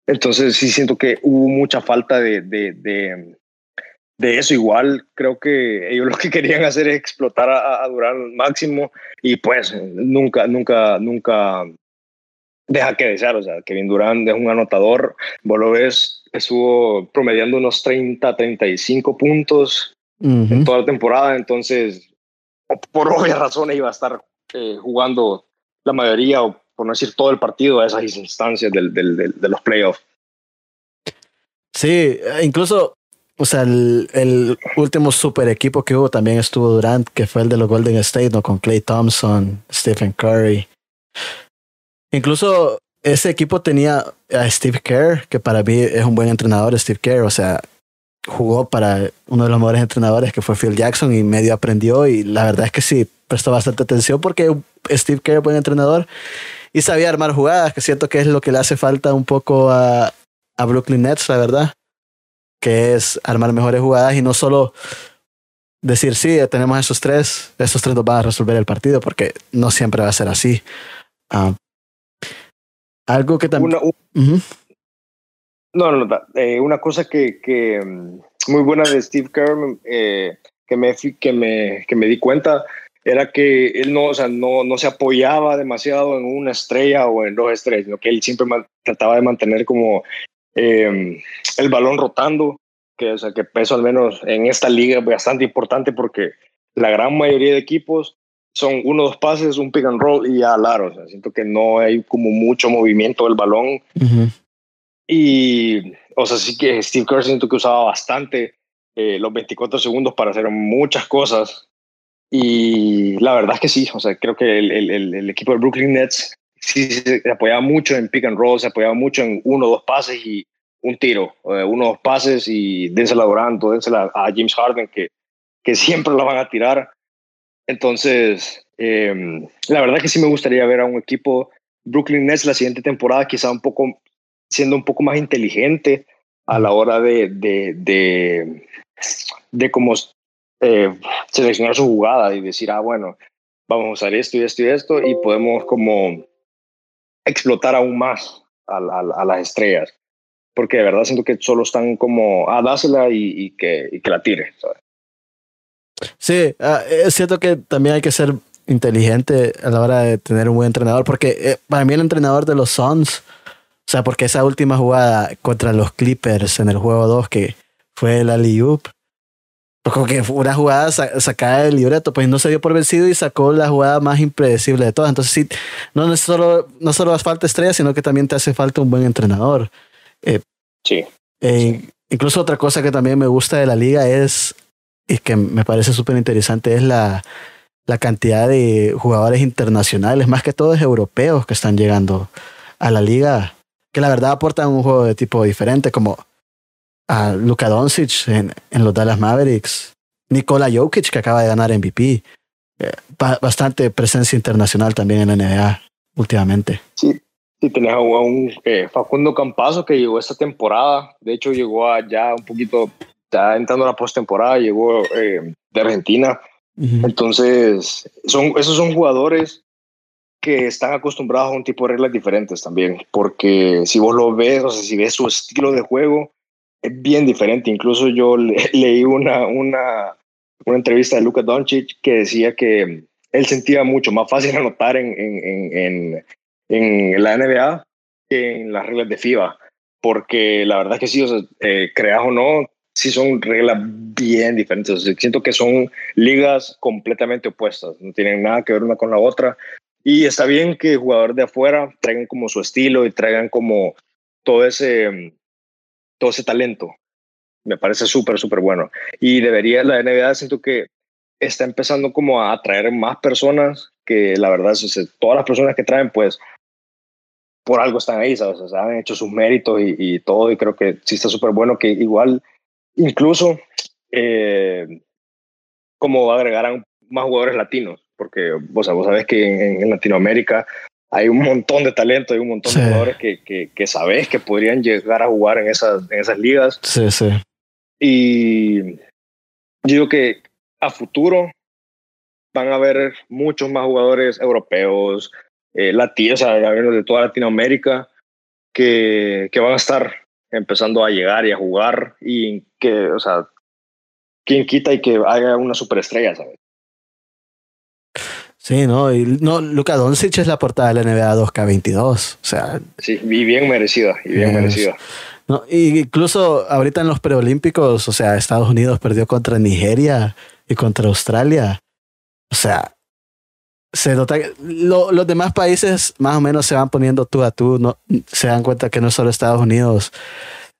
Speaker 2: Entonces sí siento que hubo mucha falta de, de, de, de, eso. Igual creo que ellos lo que querían hacer es explotar a, a Durán al máximo y pues nunca, nunca, nunca deja que desear. O sea, Kevin Durán es un anotador. Vos lo ves, estuvo promediando unos 30, 35 puntos en toda la temporada. Entonces, por obvias razones iba a estar eh, jugando la mayoría o por no decir todo el partido a esas instancias del, del, de los playoffs.
Speaker 1: Sí, incluso, o sea, el, el, último super equipo que hubo también estuvo Durant, que fue el de los Golden State, ¿no? Con Clay Thompson, Stephen Curry. Incluso ese equipo tenía a Steve Kerr, que para mí es un buen entrenador, Steve Kerr, o sea, jugó para uno de los mejores entrenadores que fue Phil Jackson y medio aprendió y la verdad es que sí, prestó bastante atención porque Steve Kerr es buen entrenador y sabía armar jugadas, que siento que es lo que le hace falta un poco a, a Brooklyn Nets, la verdad, que es armar mejores jugadas y no solo decir, sí, tenemos esos tres, esos tres nos van a resolver el partido, porque no siempre va a ser así. Uh, algo que también...
Speaker 2: Una, uh -huh. No, no, no eh, una cosa que, que, mm, muy buena de Steve Kerr eh, que, me, que, me, que me di cuenta era que él no, o sea, no, no se apoyaba demasiado en una estrella o en dos estrellas, sino que él siempre trataba de mantener como eh, el balón rotando, que, o sea, que peso al menos en esta liga es bastante importante porque la gran mayoría de equipos son uno dos pases, un pick and roll y ya al O sea, siento que no hay como mucho movimiento del balón. Uh -huh. Y, o sea, sí que Steve Kerr siento que usaba bastante eh, los 24 segundos para hacer muchas cosas y la verdad es que sí, o sea, creo que el, el, el equipo de Brooklyn Nets sí se apoyaba mucho en pick and roll, se apoyaba mucho en uno o dos pases y un tiro, uno o dos pases y dénsela a Durant o dénsela a James Harden, que, que siempre la van a tirar. Entonces, eh, la verdad que sí me gustaría ver a un equipo Brooklyn Nets la siguiente temporada, quizá un poco, siendo un poco más inteligente a la hora de, de, de, de cómo eh, seleccionar su jugada y decir, ah, bueno, vamos a usar esto y esto y esto y podemos como explotar aún más a, a, a las estrellas. Porque de verdad siento que solo están como, ah, dásela y, y, que, y que la tire. ¿sabes?
Speaker 1: Sí, uh, es cierto que también hay que ser inteligente a la hora de tener un buen entrenador, porque eh, para mí el entrenador de los Suns, o sea, porque esa última jugada contra los Clippers en el juego 2 que fue el alley-oop, como que fue una jugada sacada del libreto, pues no se dio por vencido y sacó la jugada más impredecible de todas. Entonces sí, no solo, no solo hace falta estrella, sino que también te hace falta un buen entrenador. Eh,
Speaker 2: sí.
Speaker 1: Eh, incluso otra cosa que también me gusta de la liga es, y que me parece súper interesante, es la, la cantidad de jugadores internacionales, más que todos europeos que están llegando a la liga, que la verdad aportan un juego de tipo diferente, como a Luka Doncic en, en, los Dallas Mavericks, Nikola Jokic que acaba de ganar MVP, eh, bastante presencia internacional también en la NBA últimamente.
Speaker 2: Sí, sí tenés a un eh, Facundo Campazo que llegó esta temporada, de hecho llegó ya un poquito, ya entrando a la postemporada, llegó eh, de Argentina. Uh -huh. Entonces, son, esos son jugadores que están acostumbrados a un tipo de reglas diferentes también, porque si vos lo ves, o sea, si ves su estilo de juego, es bien diferente. Incluso yo le, leí una, una, una entrevista de Luka Doncic que decía que él sentía mucho más fácil anotar en, en, en, en, la NBA que en las reglas de FIBA, porque la verdad es que sí, o sea, eh, creas o no, sí son reglas bien diferentes. O sea, siento que son ligas completamente opuestas, no tienen nada que ver una con la otra. Y está bien que jugadores de afuera traigan como su estilo y traigan como todo ese todo ese talento. Me parece súper, súper bueno. Y debería, la NBA siento que está empezando como a atraer más personas que la verdad, todas las personas que traen, pues, por algo están ahí, ¿sabes? O sea, han hecho sus méritos y, y todo, y creo que sí está súper bueno que igual, incluso, eh, como agregarán más jugadores latinos, porque o sea, vos sabés que en, Latinoamérica hay un montón de talento, hay un montón sí. de jugadores que, que, que, sabes que podrían llegar a jugar en esas, en esas ligas.
Speaker 1: Sí, sí.
Speaker 2: Y yo digo que a futuro van a haber muchos más jugadores europeos, eh, latinos, o sea, de toda Latinoamérica, que, que van a estar empezando a llegar y a jugar y que, o sea, quien quita y que haga una superestrella, ¿sabes?
Speaker 1: Sí, no, y no, Luka Doncic es la portada de la NBA 2K22, o sea.
Speaker 2: Sí, y bien merecida, y bien merecida.
Speaker 1: No, y incluso ahorita en los preolímpicos, o sea, Estados Unidos perdió contra Nigeria y contra Australia. O sea, se nota que los demás países más o menos se van poniendo tú a tú, no, se dan cuenta que no solo Estados Unidos,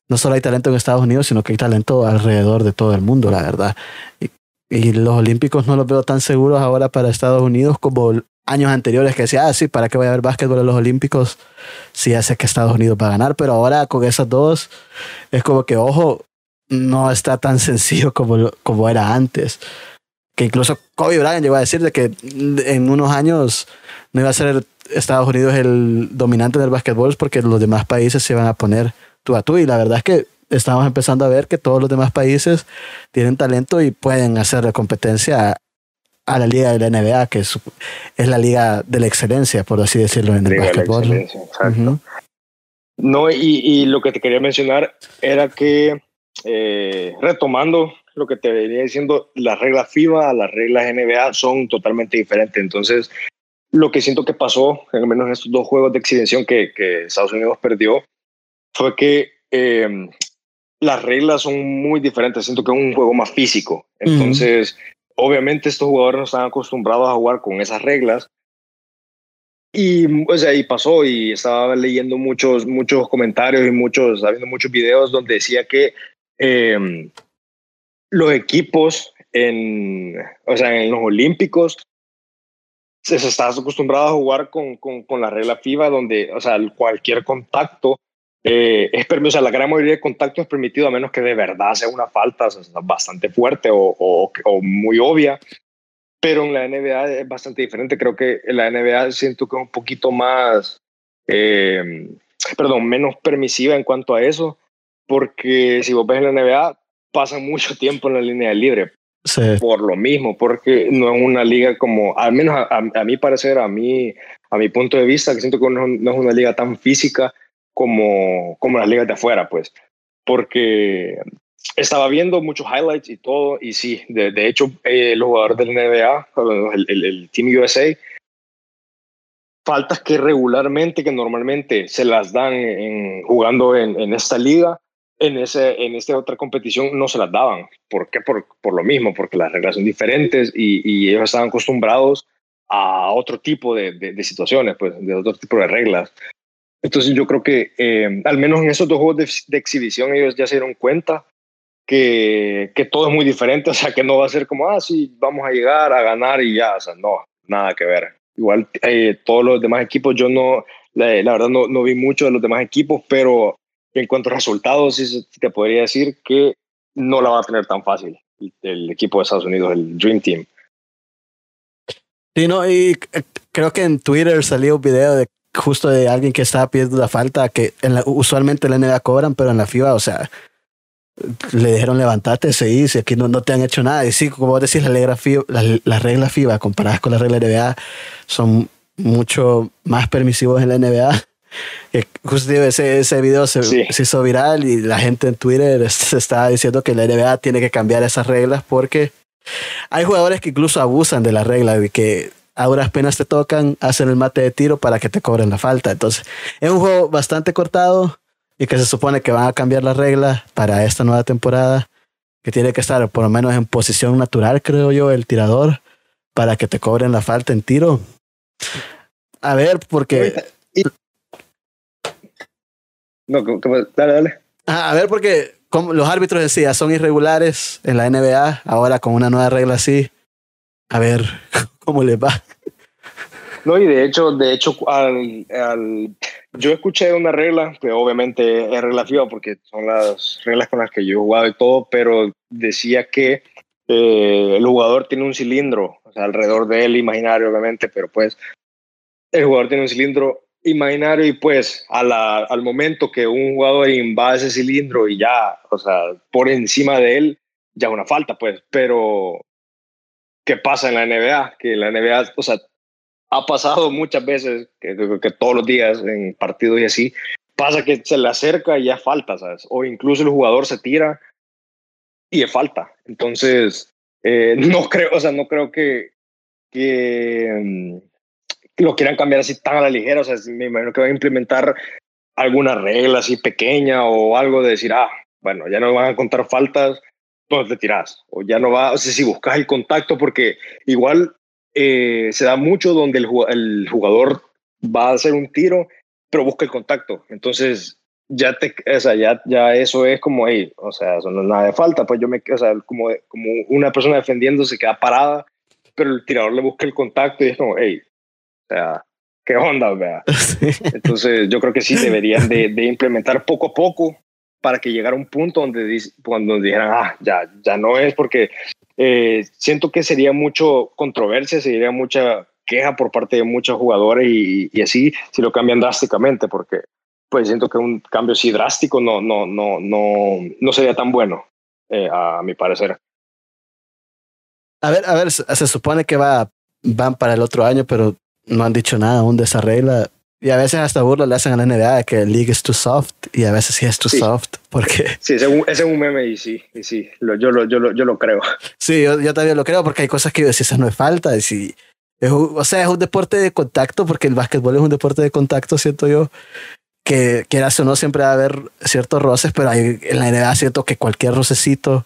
Speaker 1: no solo hay talento en Estados Unidos, sino que hay talento alrededor de todo el mundo, la verdad. Y, y los Olímpicos no los veo tan seguros ahora para Estados Unidos como años anteriores que decía, ah, sí, ¿para qué voy a ver básquetbol en los Olímpicos? Si ya sé que Estados Unidos va a ganar, pero ahora con esas dos es como que, ojo, no está tan sencillo como, como era antes. Que incluso Kobe Bryant llegó a decir de que en unos años no iba a ser Estados Unidos el dominante del básquetbol porque los demás países se iban a poner tú a tú. Y la verdad es que estamos empezando a ver que todos los demás países tienen talento y pueden hacer competencia a la liga de la NBA, que es, es la liga de la excelencia, por así decirlo, en el básquetbol.
Speaker 2: No, y, y, lo que te quería mencionar era que, eh, retomando lo que te venía diciendo, las reglas FIBA, las reglas NBA son totalmente diferentes. Entonces, lo que siento que pasó, al menos en estos dos juegos de exhibición que, que Estados Unidos perdió, fue que eh, las reglas son muy diferentes. Siento que es un juego más físico. Entonces, obviamente estos jugadores no están acostumbrados a jugar con esas reglas. Y, o sea, y pasó y estaba leyendo muchos, muchos comentarios y muchos, viendo muchos videos donde decía que em, los equipos en, o sea, en los Olímpicos se, está acostumbrado a jugar con, con, con, la regla FIBA donde, o sea, cualquier contacto eh, es permitido, la gran mayoría de contactos es permitido a menos que de verdad sea una falta bastante fuerte o, o, muy obvia. Pero en la NBA es bastante diferente. Creo que en la NBA siento que es un poquito más, eh, perdón, menos permisiva en cuanto a eso. Porque si vos ves en la NBA, pasan mucho tiempo en la línea libre. Sí. Por lo mismo, porque no es una liga como, al menos a, a, mi parecer, a mí, a mi punto de vista, que siento que no, no es una liga tan física como, como las ligas de afuera, pues, porque estaba viendo muchos highlights y todo, y sí, de, de hecho, eh, los jugadores del NBA, el, el, Team USA, faltas que regularmente, que normalmente se las dan en, jugando en, en, esta liga, en, ese, en esta otra competición no se las daban. ¿Por qué? Por, por lo mismo, porque las reglas son diferentes y, y ellos estaban acostumbrados a otro tipo de, de, de, situaciones, pues, de otro tipo de reglas. Entonces yo creo que eh, al menos en esos dos juegos de, de, exhibición ellos ya se dieron cuenta que, que todo es muy diferente, o sea, que no va a ser como, ah, sí, vamos a llegar a ganar y ya, o sea, no, nada que ver. Igual eh, todos los demás equipos, yo no, la, la verdad no, no, vi mucho de los demás equipos, pero en cuanto a resultados, sí te podría decir que no la va a tener tan fácil el, el equipo de Estados Unidos, el Dream Team.
Speaker 1: Sí, no, y eh, creo que en Twitter salió un video de justo de alguien que estaba pidiendo la falta, que en la, usualmente en la NBA cobran, pero en la FIBA, o sea, le dijeron levantate, se dice, aquí no, no te han hecho nada. Y sí, como vos decís, la regla FIBA, las la reglas FIBA comparadas con las reglas NBA son mucho más permisivos en la NBA. Justo ese, ese video se, sí. se, hizo viral y la gente en Twitter se estaba diciendo que la NBA tiene que cambiar esas reglas porque hay jugadores que incluso abusan de la regla de que a duras penas te tocan, hacen el mate de tiro para que te cobren la falta. Entonces, es un juego bastante cortado y que se supone que van a cambiar las reglas para esta nueva temporada, que tiene que estar por lo menos en posición natural, creo yo, el tirador, para que te cobren la falta en tiro. A ver, porque...
Speaker 2: No, dale, dale.
Speaker 1: A ver, porque como los árbitros decía, son irregulares en la NBA, ahora con una nueva regla así. A ver cómo les va.
Speaker 2: No, y de hecho, de hecho, al, al, yo escuché una regla, que obviamente es relativa porque son las reglas con las que yo he jugado y todo, pero decía que eh, el jugador tiene un cilindro, o sea, alrededor de él, imaginario, obviamente, pero pues el jugador tiene un cilindro imaginario y pues a la, al momento que un jugador invade ese cilindro y ya, o sea, por encima de él, ya una falta, pues, pero que pasa en la NBA, que la NBA, o sea, ha pasado muchas veces, que, todos los días en partidos y así, pasa que se le acerca y ya falta, ¿sabes? O incluso el jugador se tira y es falta. Entonces, eh, no creo, o sea, no creo que, que mm, lo quieran cambiar así tan a la ligera. O sea, me imagino que van a implementar alguna regla así pequeña o algo de decir, ah, bueno, ya no van a contar faltas, entonces te tiras. O ya no va, o sea, si buscas el contacto, porque igual eh, se da mucho donde el, el jugador va a hacer un tiro, pero busca el contacto. Entonces, ya te, o sea, ya, ya eso es como, hey, o sea, eso no es nada de falta, pues yo me, o sea, como, como una persona defendiendo se queda parada, pero el tirador le busca el contacto y es como, hey, o sea, ¿qué onda? Entonces, yo creo que sí deberían de, de, implementar poco a poco para que llegara un punto donde cuando dijeran, ah, ya, ya no es, porque eh, siento que sería mucho controversia, sería mucha queja por parte de muchos jugadores y, así si lo cambian drásticamente, porque pues siento que un cambio así drástico no, no, no, no, no sería tan bueno, eh, a mi parecer.
Speaker 1: A ver, a ver, se supone que va, van para el otro año, pero no han dicho nada aún de esa regla. Y a veces hasta burla le hacen a la NBA de que el league es too soft y a veces sí es too soft porque...
Speaker 2: Sí, ese es un meme y sí, y sí, lo, yo, lo, yo, lo, yo lo creo.
Speaker 1: Sí, yo, yo también lo creo porque hay cosas que yo decía, no es falta. Y si, es o sea, es un deporte de contacto porque el básquetbol es un deporte de contacto, siento yo que quieras o no siempre va a haber ciertos roces, pero hay, en la NBA siento que cualquier rocecito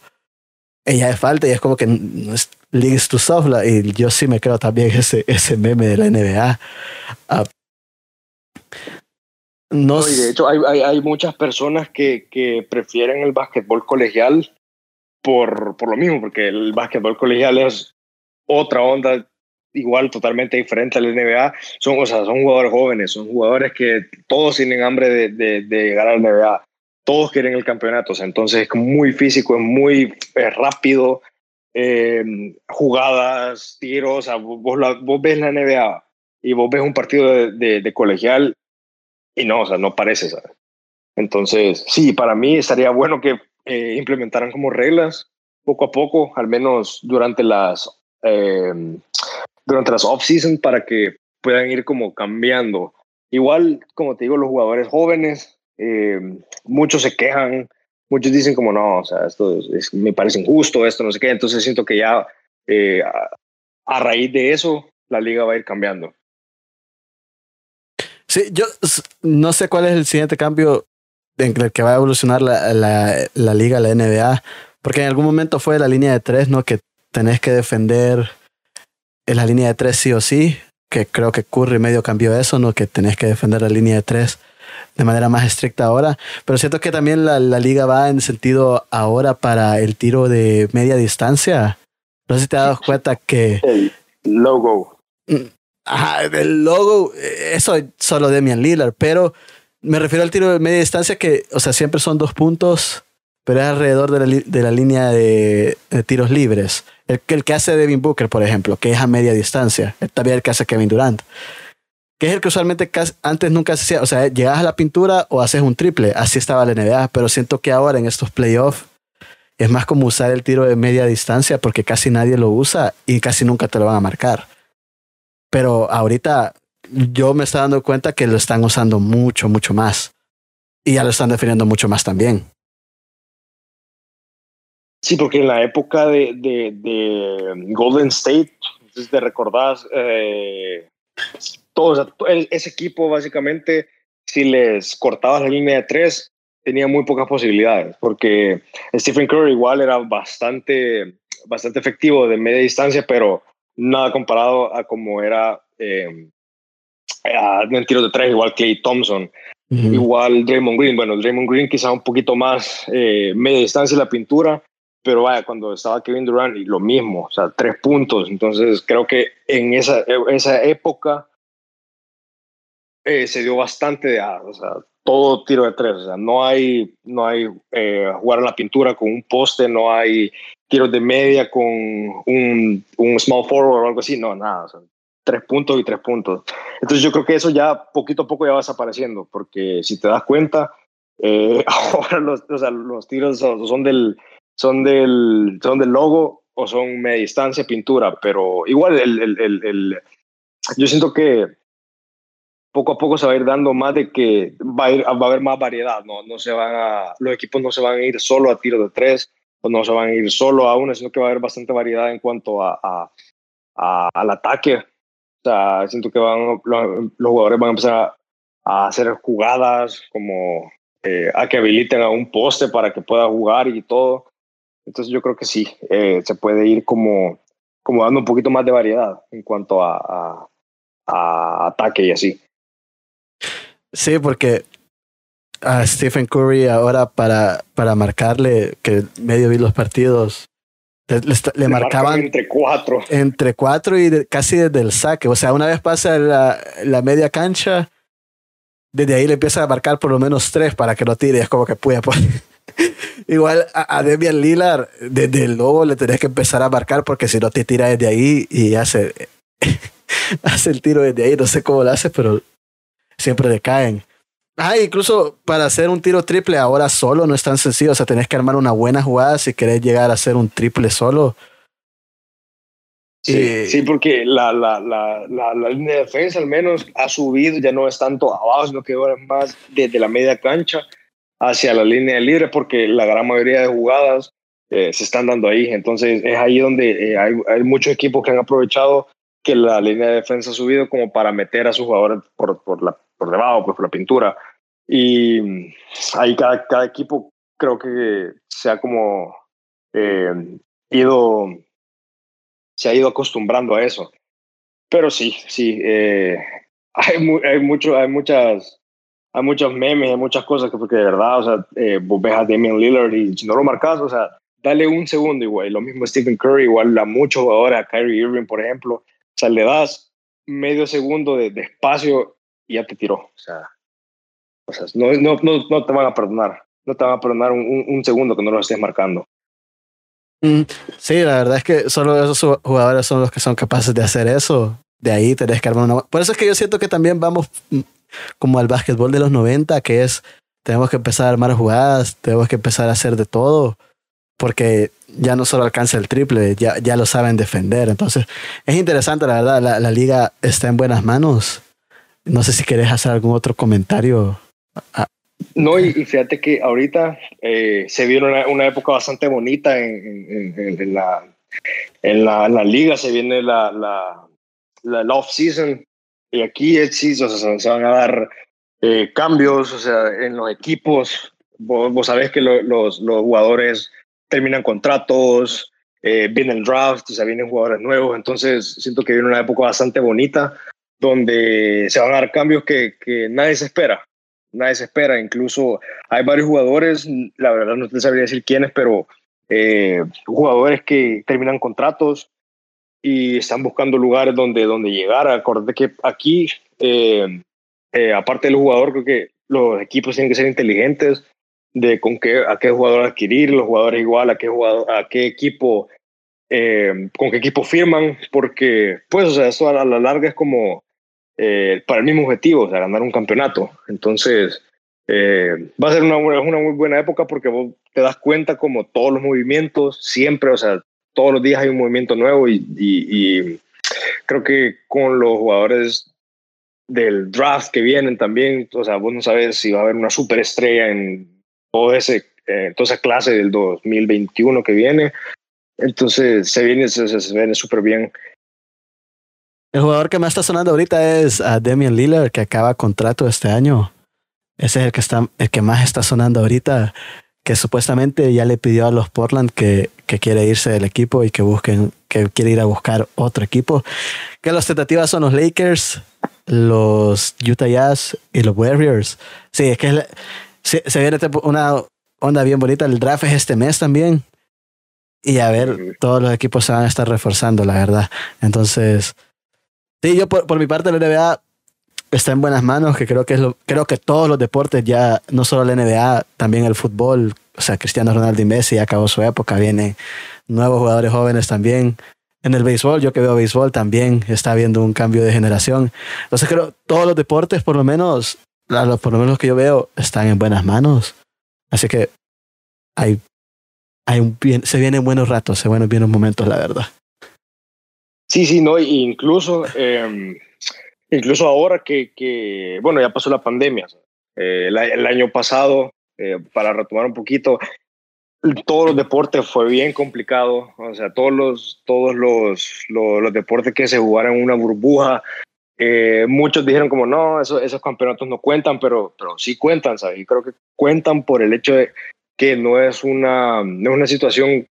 Speaker 1: ella es falta y es como que no es leagues to soft y yo sí me creo también ese, ese meme de la NBA. Uh,
Speaker 2: no, no, y de hecho hay, hay, hay muchas personas que, que, prefieren el básquetbol colegial por, por lo mismo, porque el básquetbol colegial es otra onda igual totalmente diferente al NBA. Son, o sea, son jugadores jóvenes, son jugadores que todos tienen hambre de, de, de llegar al NBA. Todos quieren el campeonato. entonces es muy físico, es muy rápido. Eh, jugadas, tiros. vos, la, vos, ves la NBA y vos ves un partido de, de, colegial y no, o sea, no parece, ¿sabes? Entonces, sí, para mí estaría bueno que eh, implementaran como reglas poco a poco, al menos durante las eh, durante las off-season para que puedan ir como cambiando. Igual, como te digo, los jugadores jóvenes, eh, muchos se quejan, muchos dicen como no, o sea, esto es, me parece injusto, esto no sé qué, entonces siento que ya eh, a, raíz de eso la liga va a ir cambiando.
Speaker 1: Sí, yo no sé cuál es el siguiente cambio en el que va a evolucionar la, la, la liga, la NBA, porque en algún momento fue la línea de tres, ¿no? Que tenés que defender en la línea de tres sí o sí, que creo que Curry medio cambió eso, ¿no? Que tenés que defender la línea de tres de manera más estricta ahora. Pero siento que también la, la liga va en sentido ahora para el tiro de media distancia. No sé si te has dado cuenta que...
Speaker 2: El logo.
Speaker 1: Ajá, el logo, eso solo Demian Lillard, pero me refiero al tiro de media distancia que, o sea, siempre son dos puntos, pero es alrededor de la, de la línea de, tiros libres. El, que hace Devin Booker, por ejemplo, que es a media distancia. También el que hace Kevin Durant. Que es el que usualmente antes nunca hacía. O sea, llegas a la pintura o haces un triple. Así estaba la NBA. Pero siento que ahora en estos playoffs es más como usar el tiro de media distancia porque casi nadie lo usa y casi nunca te lo van a marcar. Pero ahorita yo me estoy dando cuenta que lo están usando mucho, mucho más. Y ya lo están definiendo mucho más también.
Speaker 2: Sí, porque en la época de, de, de Golden State, entonces te recordás, eh, ese equipo básicamente, si les cortabas la línea de tres, tenía muy pocas posibilidades, porque Stephen Curry igual era bastante, bastante efectivo de media distancia, pero nada comparado a como era eh, en tiros de tres, igual Clay Thompson. Igual Draymond Green, bueno, Draymond Green quizá un poquito más eh, media distancia en la pintura, pero vaya, cuando estaba Kevin Durant, y lo mismo, o sea, tres puntos. Entonces, creo que en esa, esa época eh, se dio bastante de, ah, o sea, todo tiro de tres. O sea, no hay, no hay eh, jugar en la pintura con un poste, no hay tiros de media con un, un small forward o algo así, no, nada. O sea, tres puntos y tres puntos. Entonces, yo creo que eso ya poquito a poco ya va desapareciendo, porque si te das cuenta, eh, ahora los, o sea, los tiros son del son del, son del logo o son media distancia, pintura, pero igual el, el, el, el, yo siento que poco a poco se va a ir dando más de que va a, ir, va a haber más variedad, ¿no? No se van a, los equipos no se van a ir solo a tiro de tres, o no se van a ir solo a una, sino que va a haber bastante variedad en cuanto a, al ataque. O sea, siento que van, los, los jugadores van a empezar a, hacer jugadas como eh, a que habiliten a un poste para que pueda jugar y todo. Entonces yo creo que sí, eh, se puede ir como, como dando un poquito más de variedad en cuanto a, a ataque y así.
Speaker 1: Sí, porque a Stephen Curry ahora para, para marcarle, que medio vi los partidos, le, le, le marcaban
Speaker 2: entre cuatro.
Speaker 1: Entre cuatro y de, casi desde el saque. O sea, una vez pasa la, la media cancha, desde ahí le empieza a marcar por lo menos tres para que lo tire. Es como que puya, pues. Igual a, a Demian Lillard, desde el lobo le tenés que empezar a marcar porque si no te tira desde ahí y hace, hace el tiro desde ahí. No sé cómo lo hace, pero siempre le caen. Ah, incluso para hacer un tiro triple ahora solo no es tan sencillo. O sea, tenés que armar una buena jugada si querés llegar a hacer un triple solo.
Speaker 2: Sí, y... sí porque la, la, la, la, línea de defensa al menos ha subido, ya no es tanto abajo, sino que ahora más desde la media cancha hacia la línea libre, porque la gran mayoría de jugadas eh, se están dando ahí. Entonces es ahí donde eh, hay, hay muchos equipos que han aprovechado que la línea de defensa ha subido como para meter a sus jugadores por, por, la, por debajo, pues por la pintura. Y ahí cada, cada equipo creo que se ha como eh, ido, se ha ido acostumbrando a eso. Pero sí, sí, eh, hay, mu hay, mucho, hay muchas, hay muchos memes, hay muchas cosas que porque de verdad, o sea, eh, vos ves a Damian Lillard y si no lo marcas, o sea, dale un segundo igual. Lo mismo Stephen Curry, igual a muchos jugadores, a Kyrie Irving, por ejemplo. O sea, le das medio segundo de, de espacio y ya te tiró. O sea, o sea no, no, no, no, te van a perdonar. No te van a perdonar un, un, un segundo que no lo estés marcando.
Speaker 1: Mm, sí, la verdad es que solo esos jugadores son los que son capaces de hacer eso. De ahí tenés que armar una. Por eso es que yo siento que también vamos como al básquetbol de los 90, que es tenemos que empezar a armar jugadas, tenemos que empezar a hacer de todo, porque ya no solo alcanza el triple, ya, ya lo saben defender. Entonces, es interesante, la verdad, la, liga está en buenas manos. No sé si querés hacer algún otro comentario.
Speaker 2: No, y, fíjate que ahorita eh, se viene una, una, época bastante bonita en, en, en, la, liga, se viene la, la, off-season y aquí es se van a dar eh, cambios, o sea, en los equipos. Vos, vos sabés que lo, los, los jugadores terminan contratos, eh, viene el draft, o sea, vienen jugadores nuevos, entonces siento que viene una época bastante bonita donde se van a dar cambios que, que nadie se espera, nadie se espera, incluso hay varios jugadores, la verdad no te sabría decir quiénes, pero eh, jugadores que terminan contratos y están buscando lugares donde, donde llegar, acordate que aquí, eh, eh, aparte del jugador, creo que los equipos tienen que ser inteligentes, de con qué, a qué jugador adquirir, los jugadores igual, a qué, jugador, a qué equipo, eh, con qué equipo firman, porque pues, o sea, eso a la larga es como eh, para el mismo objetivo, o sea, ganar un campeonato. Entonces, eh, va a ser una, una muy buena época porque vos te das cuenta como todos los movimientos, siempre, o sea, todos los días hay un movimiento nuevo y, creo que con los jugadores del draft que vienen también, o sea, vos no sabes si va a haber una superestrella en todo ese, eh, toda esa clase del 2021 que viene. Entonces se viene, se, se viene súper bien.
Speaker 1: El jugador que más está sonando ahorita es a Damian Lillard, que acaba contrato este año. Ese es el que, está, el que más está sonando ahorita, que supuestamente ya le pidió a los Portland que, que quiere irse del equipo y que busquen, que quiere ir a buscar otro equipo. Que las tentativas son los Lakers, los Utah Jazz y los Warriors. Sí, es que es, se, se viene una onda bien bonita. El draft es este mes también. Y a ver, todos los equipos se van a estar reforzando, la verdad. Entonces, sí, yo por, por mi parte, la NBA está en buenas manos, que creo que es lo, creo que todos los deportes ya, no solo la NBA, también el fútbol, o sea, Cristiano Ronaldo y Messi ya acabó su época, vienen nuevos jugadores jóvenes también. En el béisbol, yo que veo béisbol también está habiendo un cambio de generación. Entonces creo todos los deportes, por lo menos, por lo menos que yo veo, están en buenas manos. Así que hay hay un bien, se vienen buenos ratos, se vienen buenos momentos, la verdad.
Speaker 2: Sí, sí, no, incluso, eh, incluso ahora que, que, bueno, ya pasó la pandemia, eh, el, el, año pasado, eh, para retomar un poquito, todos los deportes fue bien complicado, o sea, todos los, todos los, los, los deportes que se jugaron en una burbuja, eh, muchos dijeron como, no, eso, esos campeonatos no cuentan, pero, pero sí cuentan, ¿sabes? Y creo que cuentan por el hecho de que no es una, no es una situación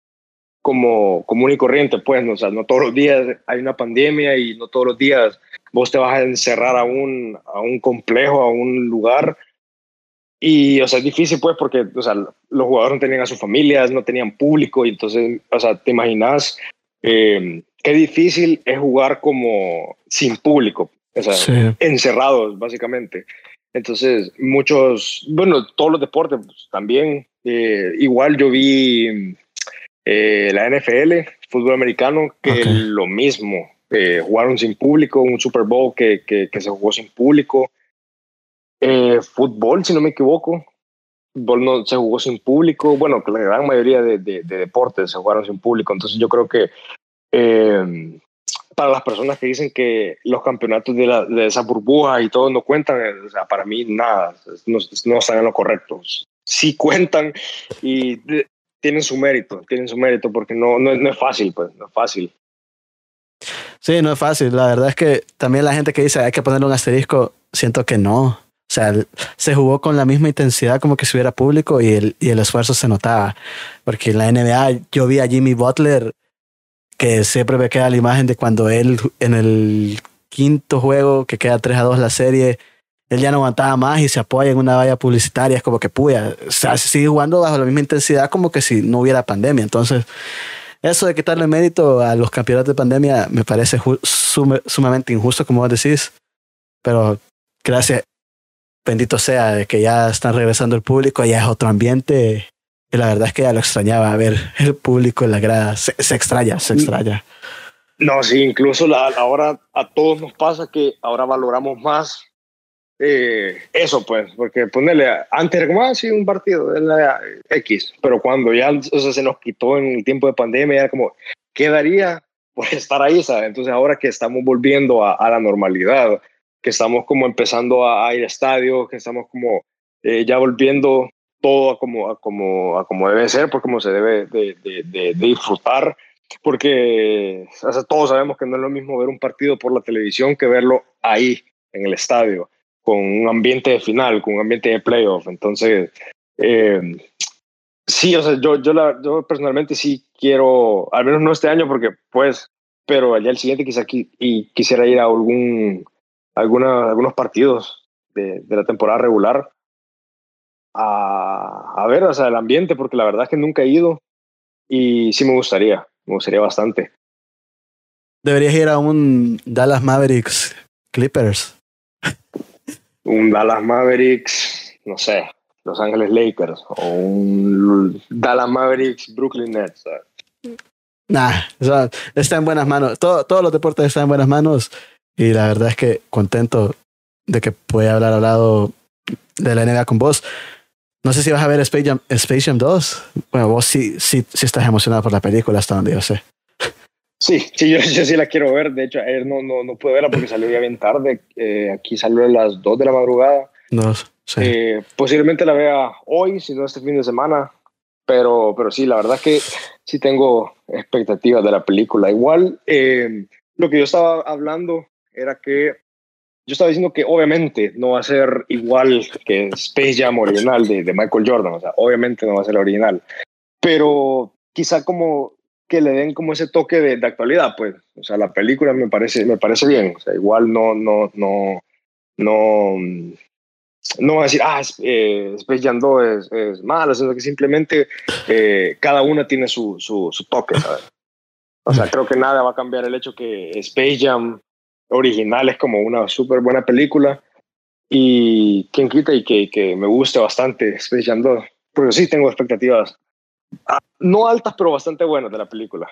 Speaker 2: como común y corriente, pues, ¿no? o sea, no todos los días hay una pandemia y no todos los días vos te vas a encerrar a un, a un complejo, a un lugar. Y, o sea, es difícil, pues, porque, o sea, los jugadores no tenían a sus familias, no tenían público, y entonces, o sea, te imaginas eh, qué difícil es jugar como sin público, o sea, sí. encerrados, básicamente. Entonces, muchos, bueno, todos los deportes pues, también. Eh, igual yo vi eh, la NFL, fútbol americano, que okay. lo mismo. Eh, jugaron sin público, un Super Bowl que, que, que se jugó sin público. Eh, fútbol, si no me equivoco, fútbol no se jugó sin público. Bueno, la gran mayoría de, de, de deportes se jugaron sin público. Entonces, yo creo que eh, para las personas que dicen que los campeonatos de, la, de esa burbuja y todo no cuentan, sea, para mí nada, no, no están en lo correcto. Sí cuentan y tienen su mérito, tienen su mérito porque no, no, no es fácil, pues, no es fácil.
Speaker 1: Sí, no es fácil. La verdad es que también la gente que dice hay que ponerle un asterisco, siento que no. O sea, se jugó con la misma intensidad como que si hubiera público y el, y el esfuerzo se notaba. Porque en la NBA yo vi a Jimmy Butler que siempre me queda la imagen de cuando él en el quinto juego, que queda 3 a 2 la serie, él ya no aguantaba más y se apoya en una valla publicitaria, es como que puya, o sigue jugando bajo la misma intensidad como que si no hubiera pandemia. Entonces, eso de quitarle mérito a los campeonatos de pandemia me parece sum sumamente injusto, como decís, pero gracias, bendito sea, que ya están regresando el público, ya es otro ambiente y la verdad es que ya lo extrañaba ver el público en la grada. Se, extraña, se extraña.
Speaker 2: No, sí, incluso la, ahora a todos nos pasa que ahora valoramos más eh, eso, pues, porque ponerle, antes era como, ah, un partido, en la X, pero cuando ya o se nos quitó en el tiempo de pandemia, era como, ¿qué daría por estar ahí? ¿sabes? Entonces ahora que estamos volviendo a, a, la normalidad, que estamos como empezando a, a ir a estadios, que estamos como eh, ya volviendo todo a como, a como, a como debe ser, por como se debe de, de, de, de disfrutar, porque o sea, todos sabemos que no es lo mismo ver un partido por la televisión que verlo ahí, en el estadio, con un ambiente de final, con un ambiente de playoff. Entonces, eh, sí, o sea, yo, yo, la, yo personalmente sí quiero, al menos no este año, porque pues, pero allá el siguiente quizá aquí, y quisiera ir a algún, alguna, algunos partidos de, de la temporada regular a, a, ver, o sea, el ambiente, porque la verdad es que nunca he ido y sí me gustaría, me gustaría bastante.
Speaker 1: Deberías ir a un Dallas Mavericks Clippers.
Speaker 2: un Dallas Mavericks, no sé, Los Ángeles Lakers o un Dallas Mavericks Brooklyn Nets.
Speaker 1: Nah, o sea, está en buenas manos. Todo, todos los deportes están en buenas manos y la verdad es que contento de que pueda hablar hablado de la NBA con vos. No sé si vas a ver Space Jam, Space Jam 2. Bueno, vos sí, sí, sí estás emocionado por la película hasta donde yo sé.
Speaker 2: Sí, sí, yo, yo sí la quiero ver. De hecho, ayer no, no, no pude verla porque salió ya bien tarde. Eh, aquí salió a las 2 de la madrugada.
Speaker 1: No, sí.
Speaker 2: Eh, posiblemente la vea hoy, si no este fin de semana. Pero, pero sí, la verdad es que sí tengo expectativas de la película. Igual, eh, lo que yo estaba hablando era que yo estaba diciendo que obviamente no va a ser igual que Space Jam original de, de, Michael Jordan, o sea, obviamente no va a ser la original, pero quizá como que le den como ese toque de, de, actualidad, pues, o sea, la película me parece, me parece bien, o sea, igual no, no, no, no, no va a decir, ah, eh, Space Jam 2 es, es malo, sino que simplemente eh, cada una tiene su, su, su toque, ¿sabes? O sea, creo que nada va a cambiar el hecho que Space Jam original es como una súper buena película y quien quita y que, que me guste bastante Space Jam 2, porque sí tengo expectativas ah, no altas pero bastante buenas de la película.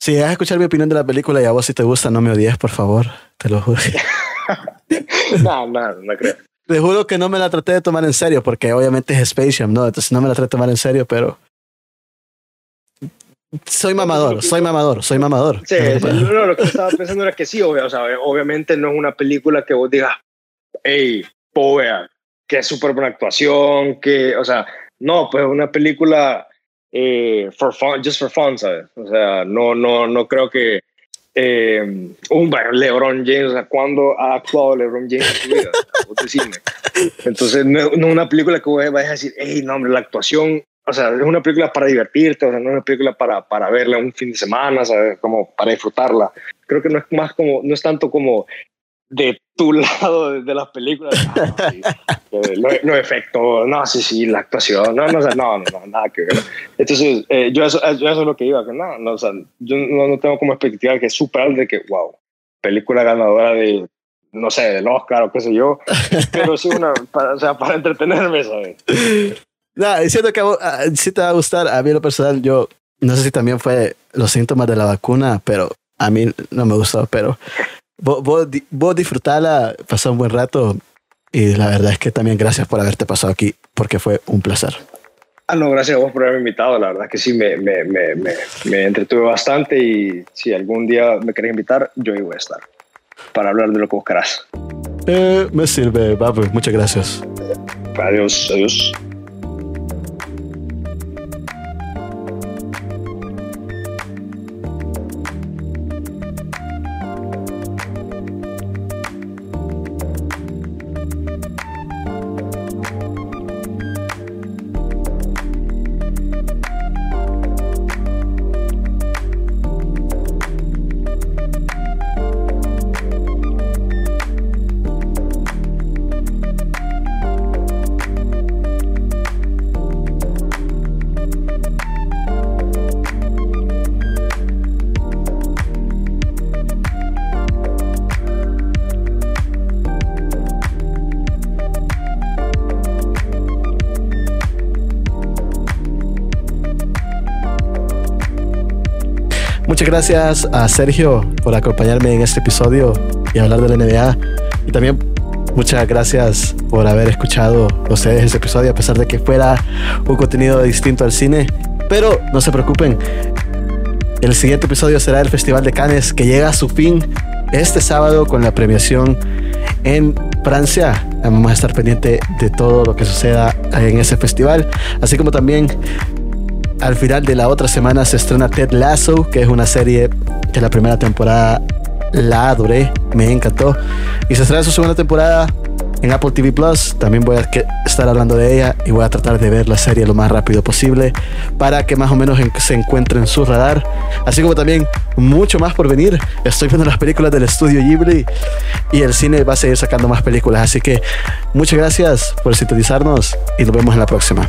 Speaker 1: Si vas a escuchar mi opinión de la película y a vos si te gusta no me odies por favor, te lo juro.
Speaker 2: no, no, no creo.
Speaker 1: Te juro que no me la traté de tomar en serio porque obviamente es Space Jam, ¿no? Entonces no me la traté de tomar en serio, pero soy mamador, soy mamador, soy mamador.
Speaker 2: Sí, no, lo que estaba pensando era que sí, o sea, obviamente no es una película que vos digas, hey, poea, que es súper buena actuación, que, o sea, no, pues una película eh, for fun, just for fun, ¿sabes? O sea, no, no, no creo que eh, un LeBron James, o sea, ¿cuándo ha actuado LeBron James en su vida? Entonces, no es una película que vos vayas a decir, hey, no, hombre, la actuación, o sea, es una película para divertirte, o sea, no es una película para, para verla un fin de semana, ¿sabes? Como para disfrutarla. Creo que no es más como, no es tanto como de tu lado de, las películas. No, los, efectos, no, sí, sí, la actuación, no, no, no, no, nada que ver. Entonces, eh, yo, eso, yo eso es lo que iba, que no, no, o sea, yo no, tengo como expectativa que es súper de que, wow, película ganadora de, no sé, del Oscar o qué sé yo, pero sí una, para, o sea, para entretenerme, ¿sabes?
Speaker 1: No, siento que a, sí te va a gustar, a mí lo personal, yo no sé si también fue los síntomas de la vacuna, pero a mí no me gustó, pero vos, vos, vos disfrutarla, pasó un buen rato y la verdad es que también gracias por haberte pasado aquí porque fue un placer.
Speaker 2: Ah, no, gracias a vos por haberme invitado. La verdad que sí, me, me, me, me, entretuve bastante y si algún día me querés invitar, yo ahí voy a estar para hablar de lo que buscarás.
Speaker 1: Eh, me sirve, papi. Muchas gracias.
Speaker 2: Adiós, adiós.
Speaker 1: Muchas gracias a Sergio por acompañarme en este episodio y hablar de la NBA. Y también muchas gracias por haber escuchado ustedes este episodio, a pesar de que fuera un contenido distinto al cine. Pero no se preocupen, el siguiente episodio será el Festival de Cannes que llega a su fin este sábado con la premiación en Francia. Vamos a estar pendiente de todo lo que suceda en ese festival, así como también al final de la otra semana se estrena Ted Lasso, que es una serie que la primera temporada la adoré, me encantó. Y se estrena su segunda temporada en Apple TV Plus. También voy a estar hablando de ella y voy a tratar de ver la serie lo más rápido posible para que más o menos se encuentre en su radar. Así como también mucho más por venir. Estoy viendo las películas del estudio Ghibli y el cine va a seguir sacando más películas. Así que muchas gracias por sintonizarnos y nos vemos en la próxima.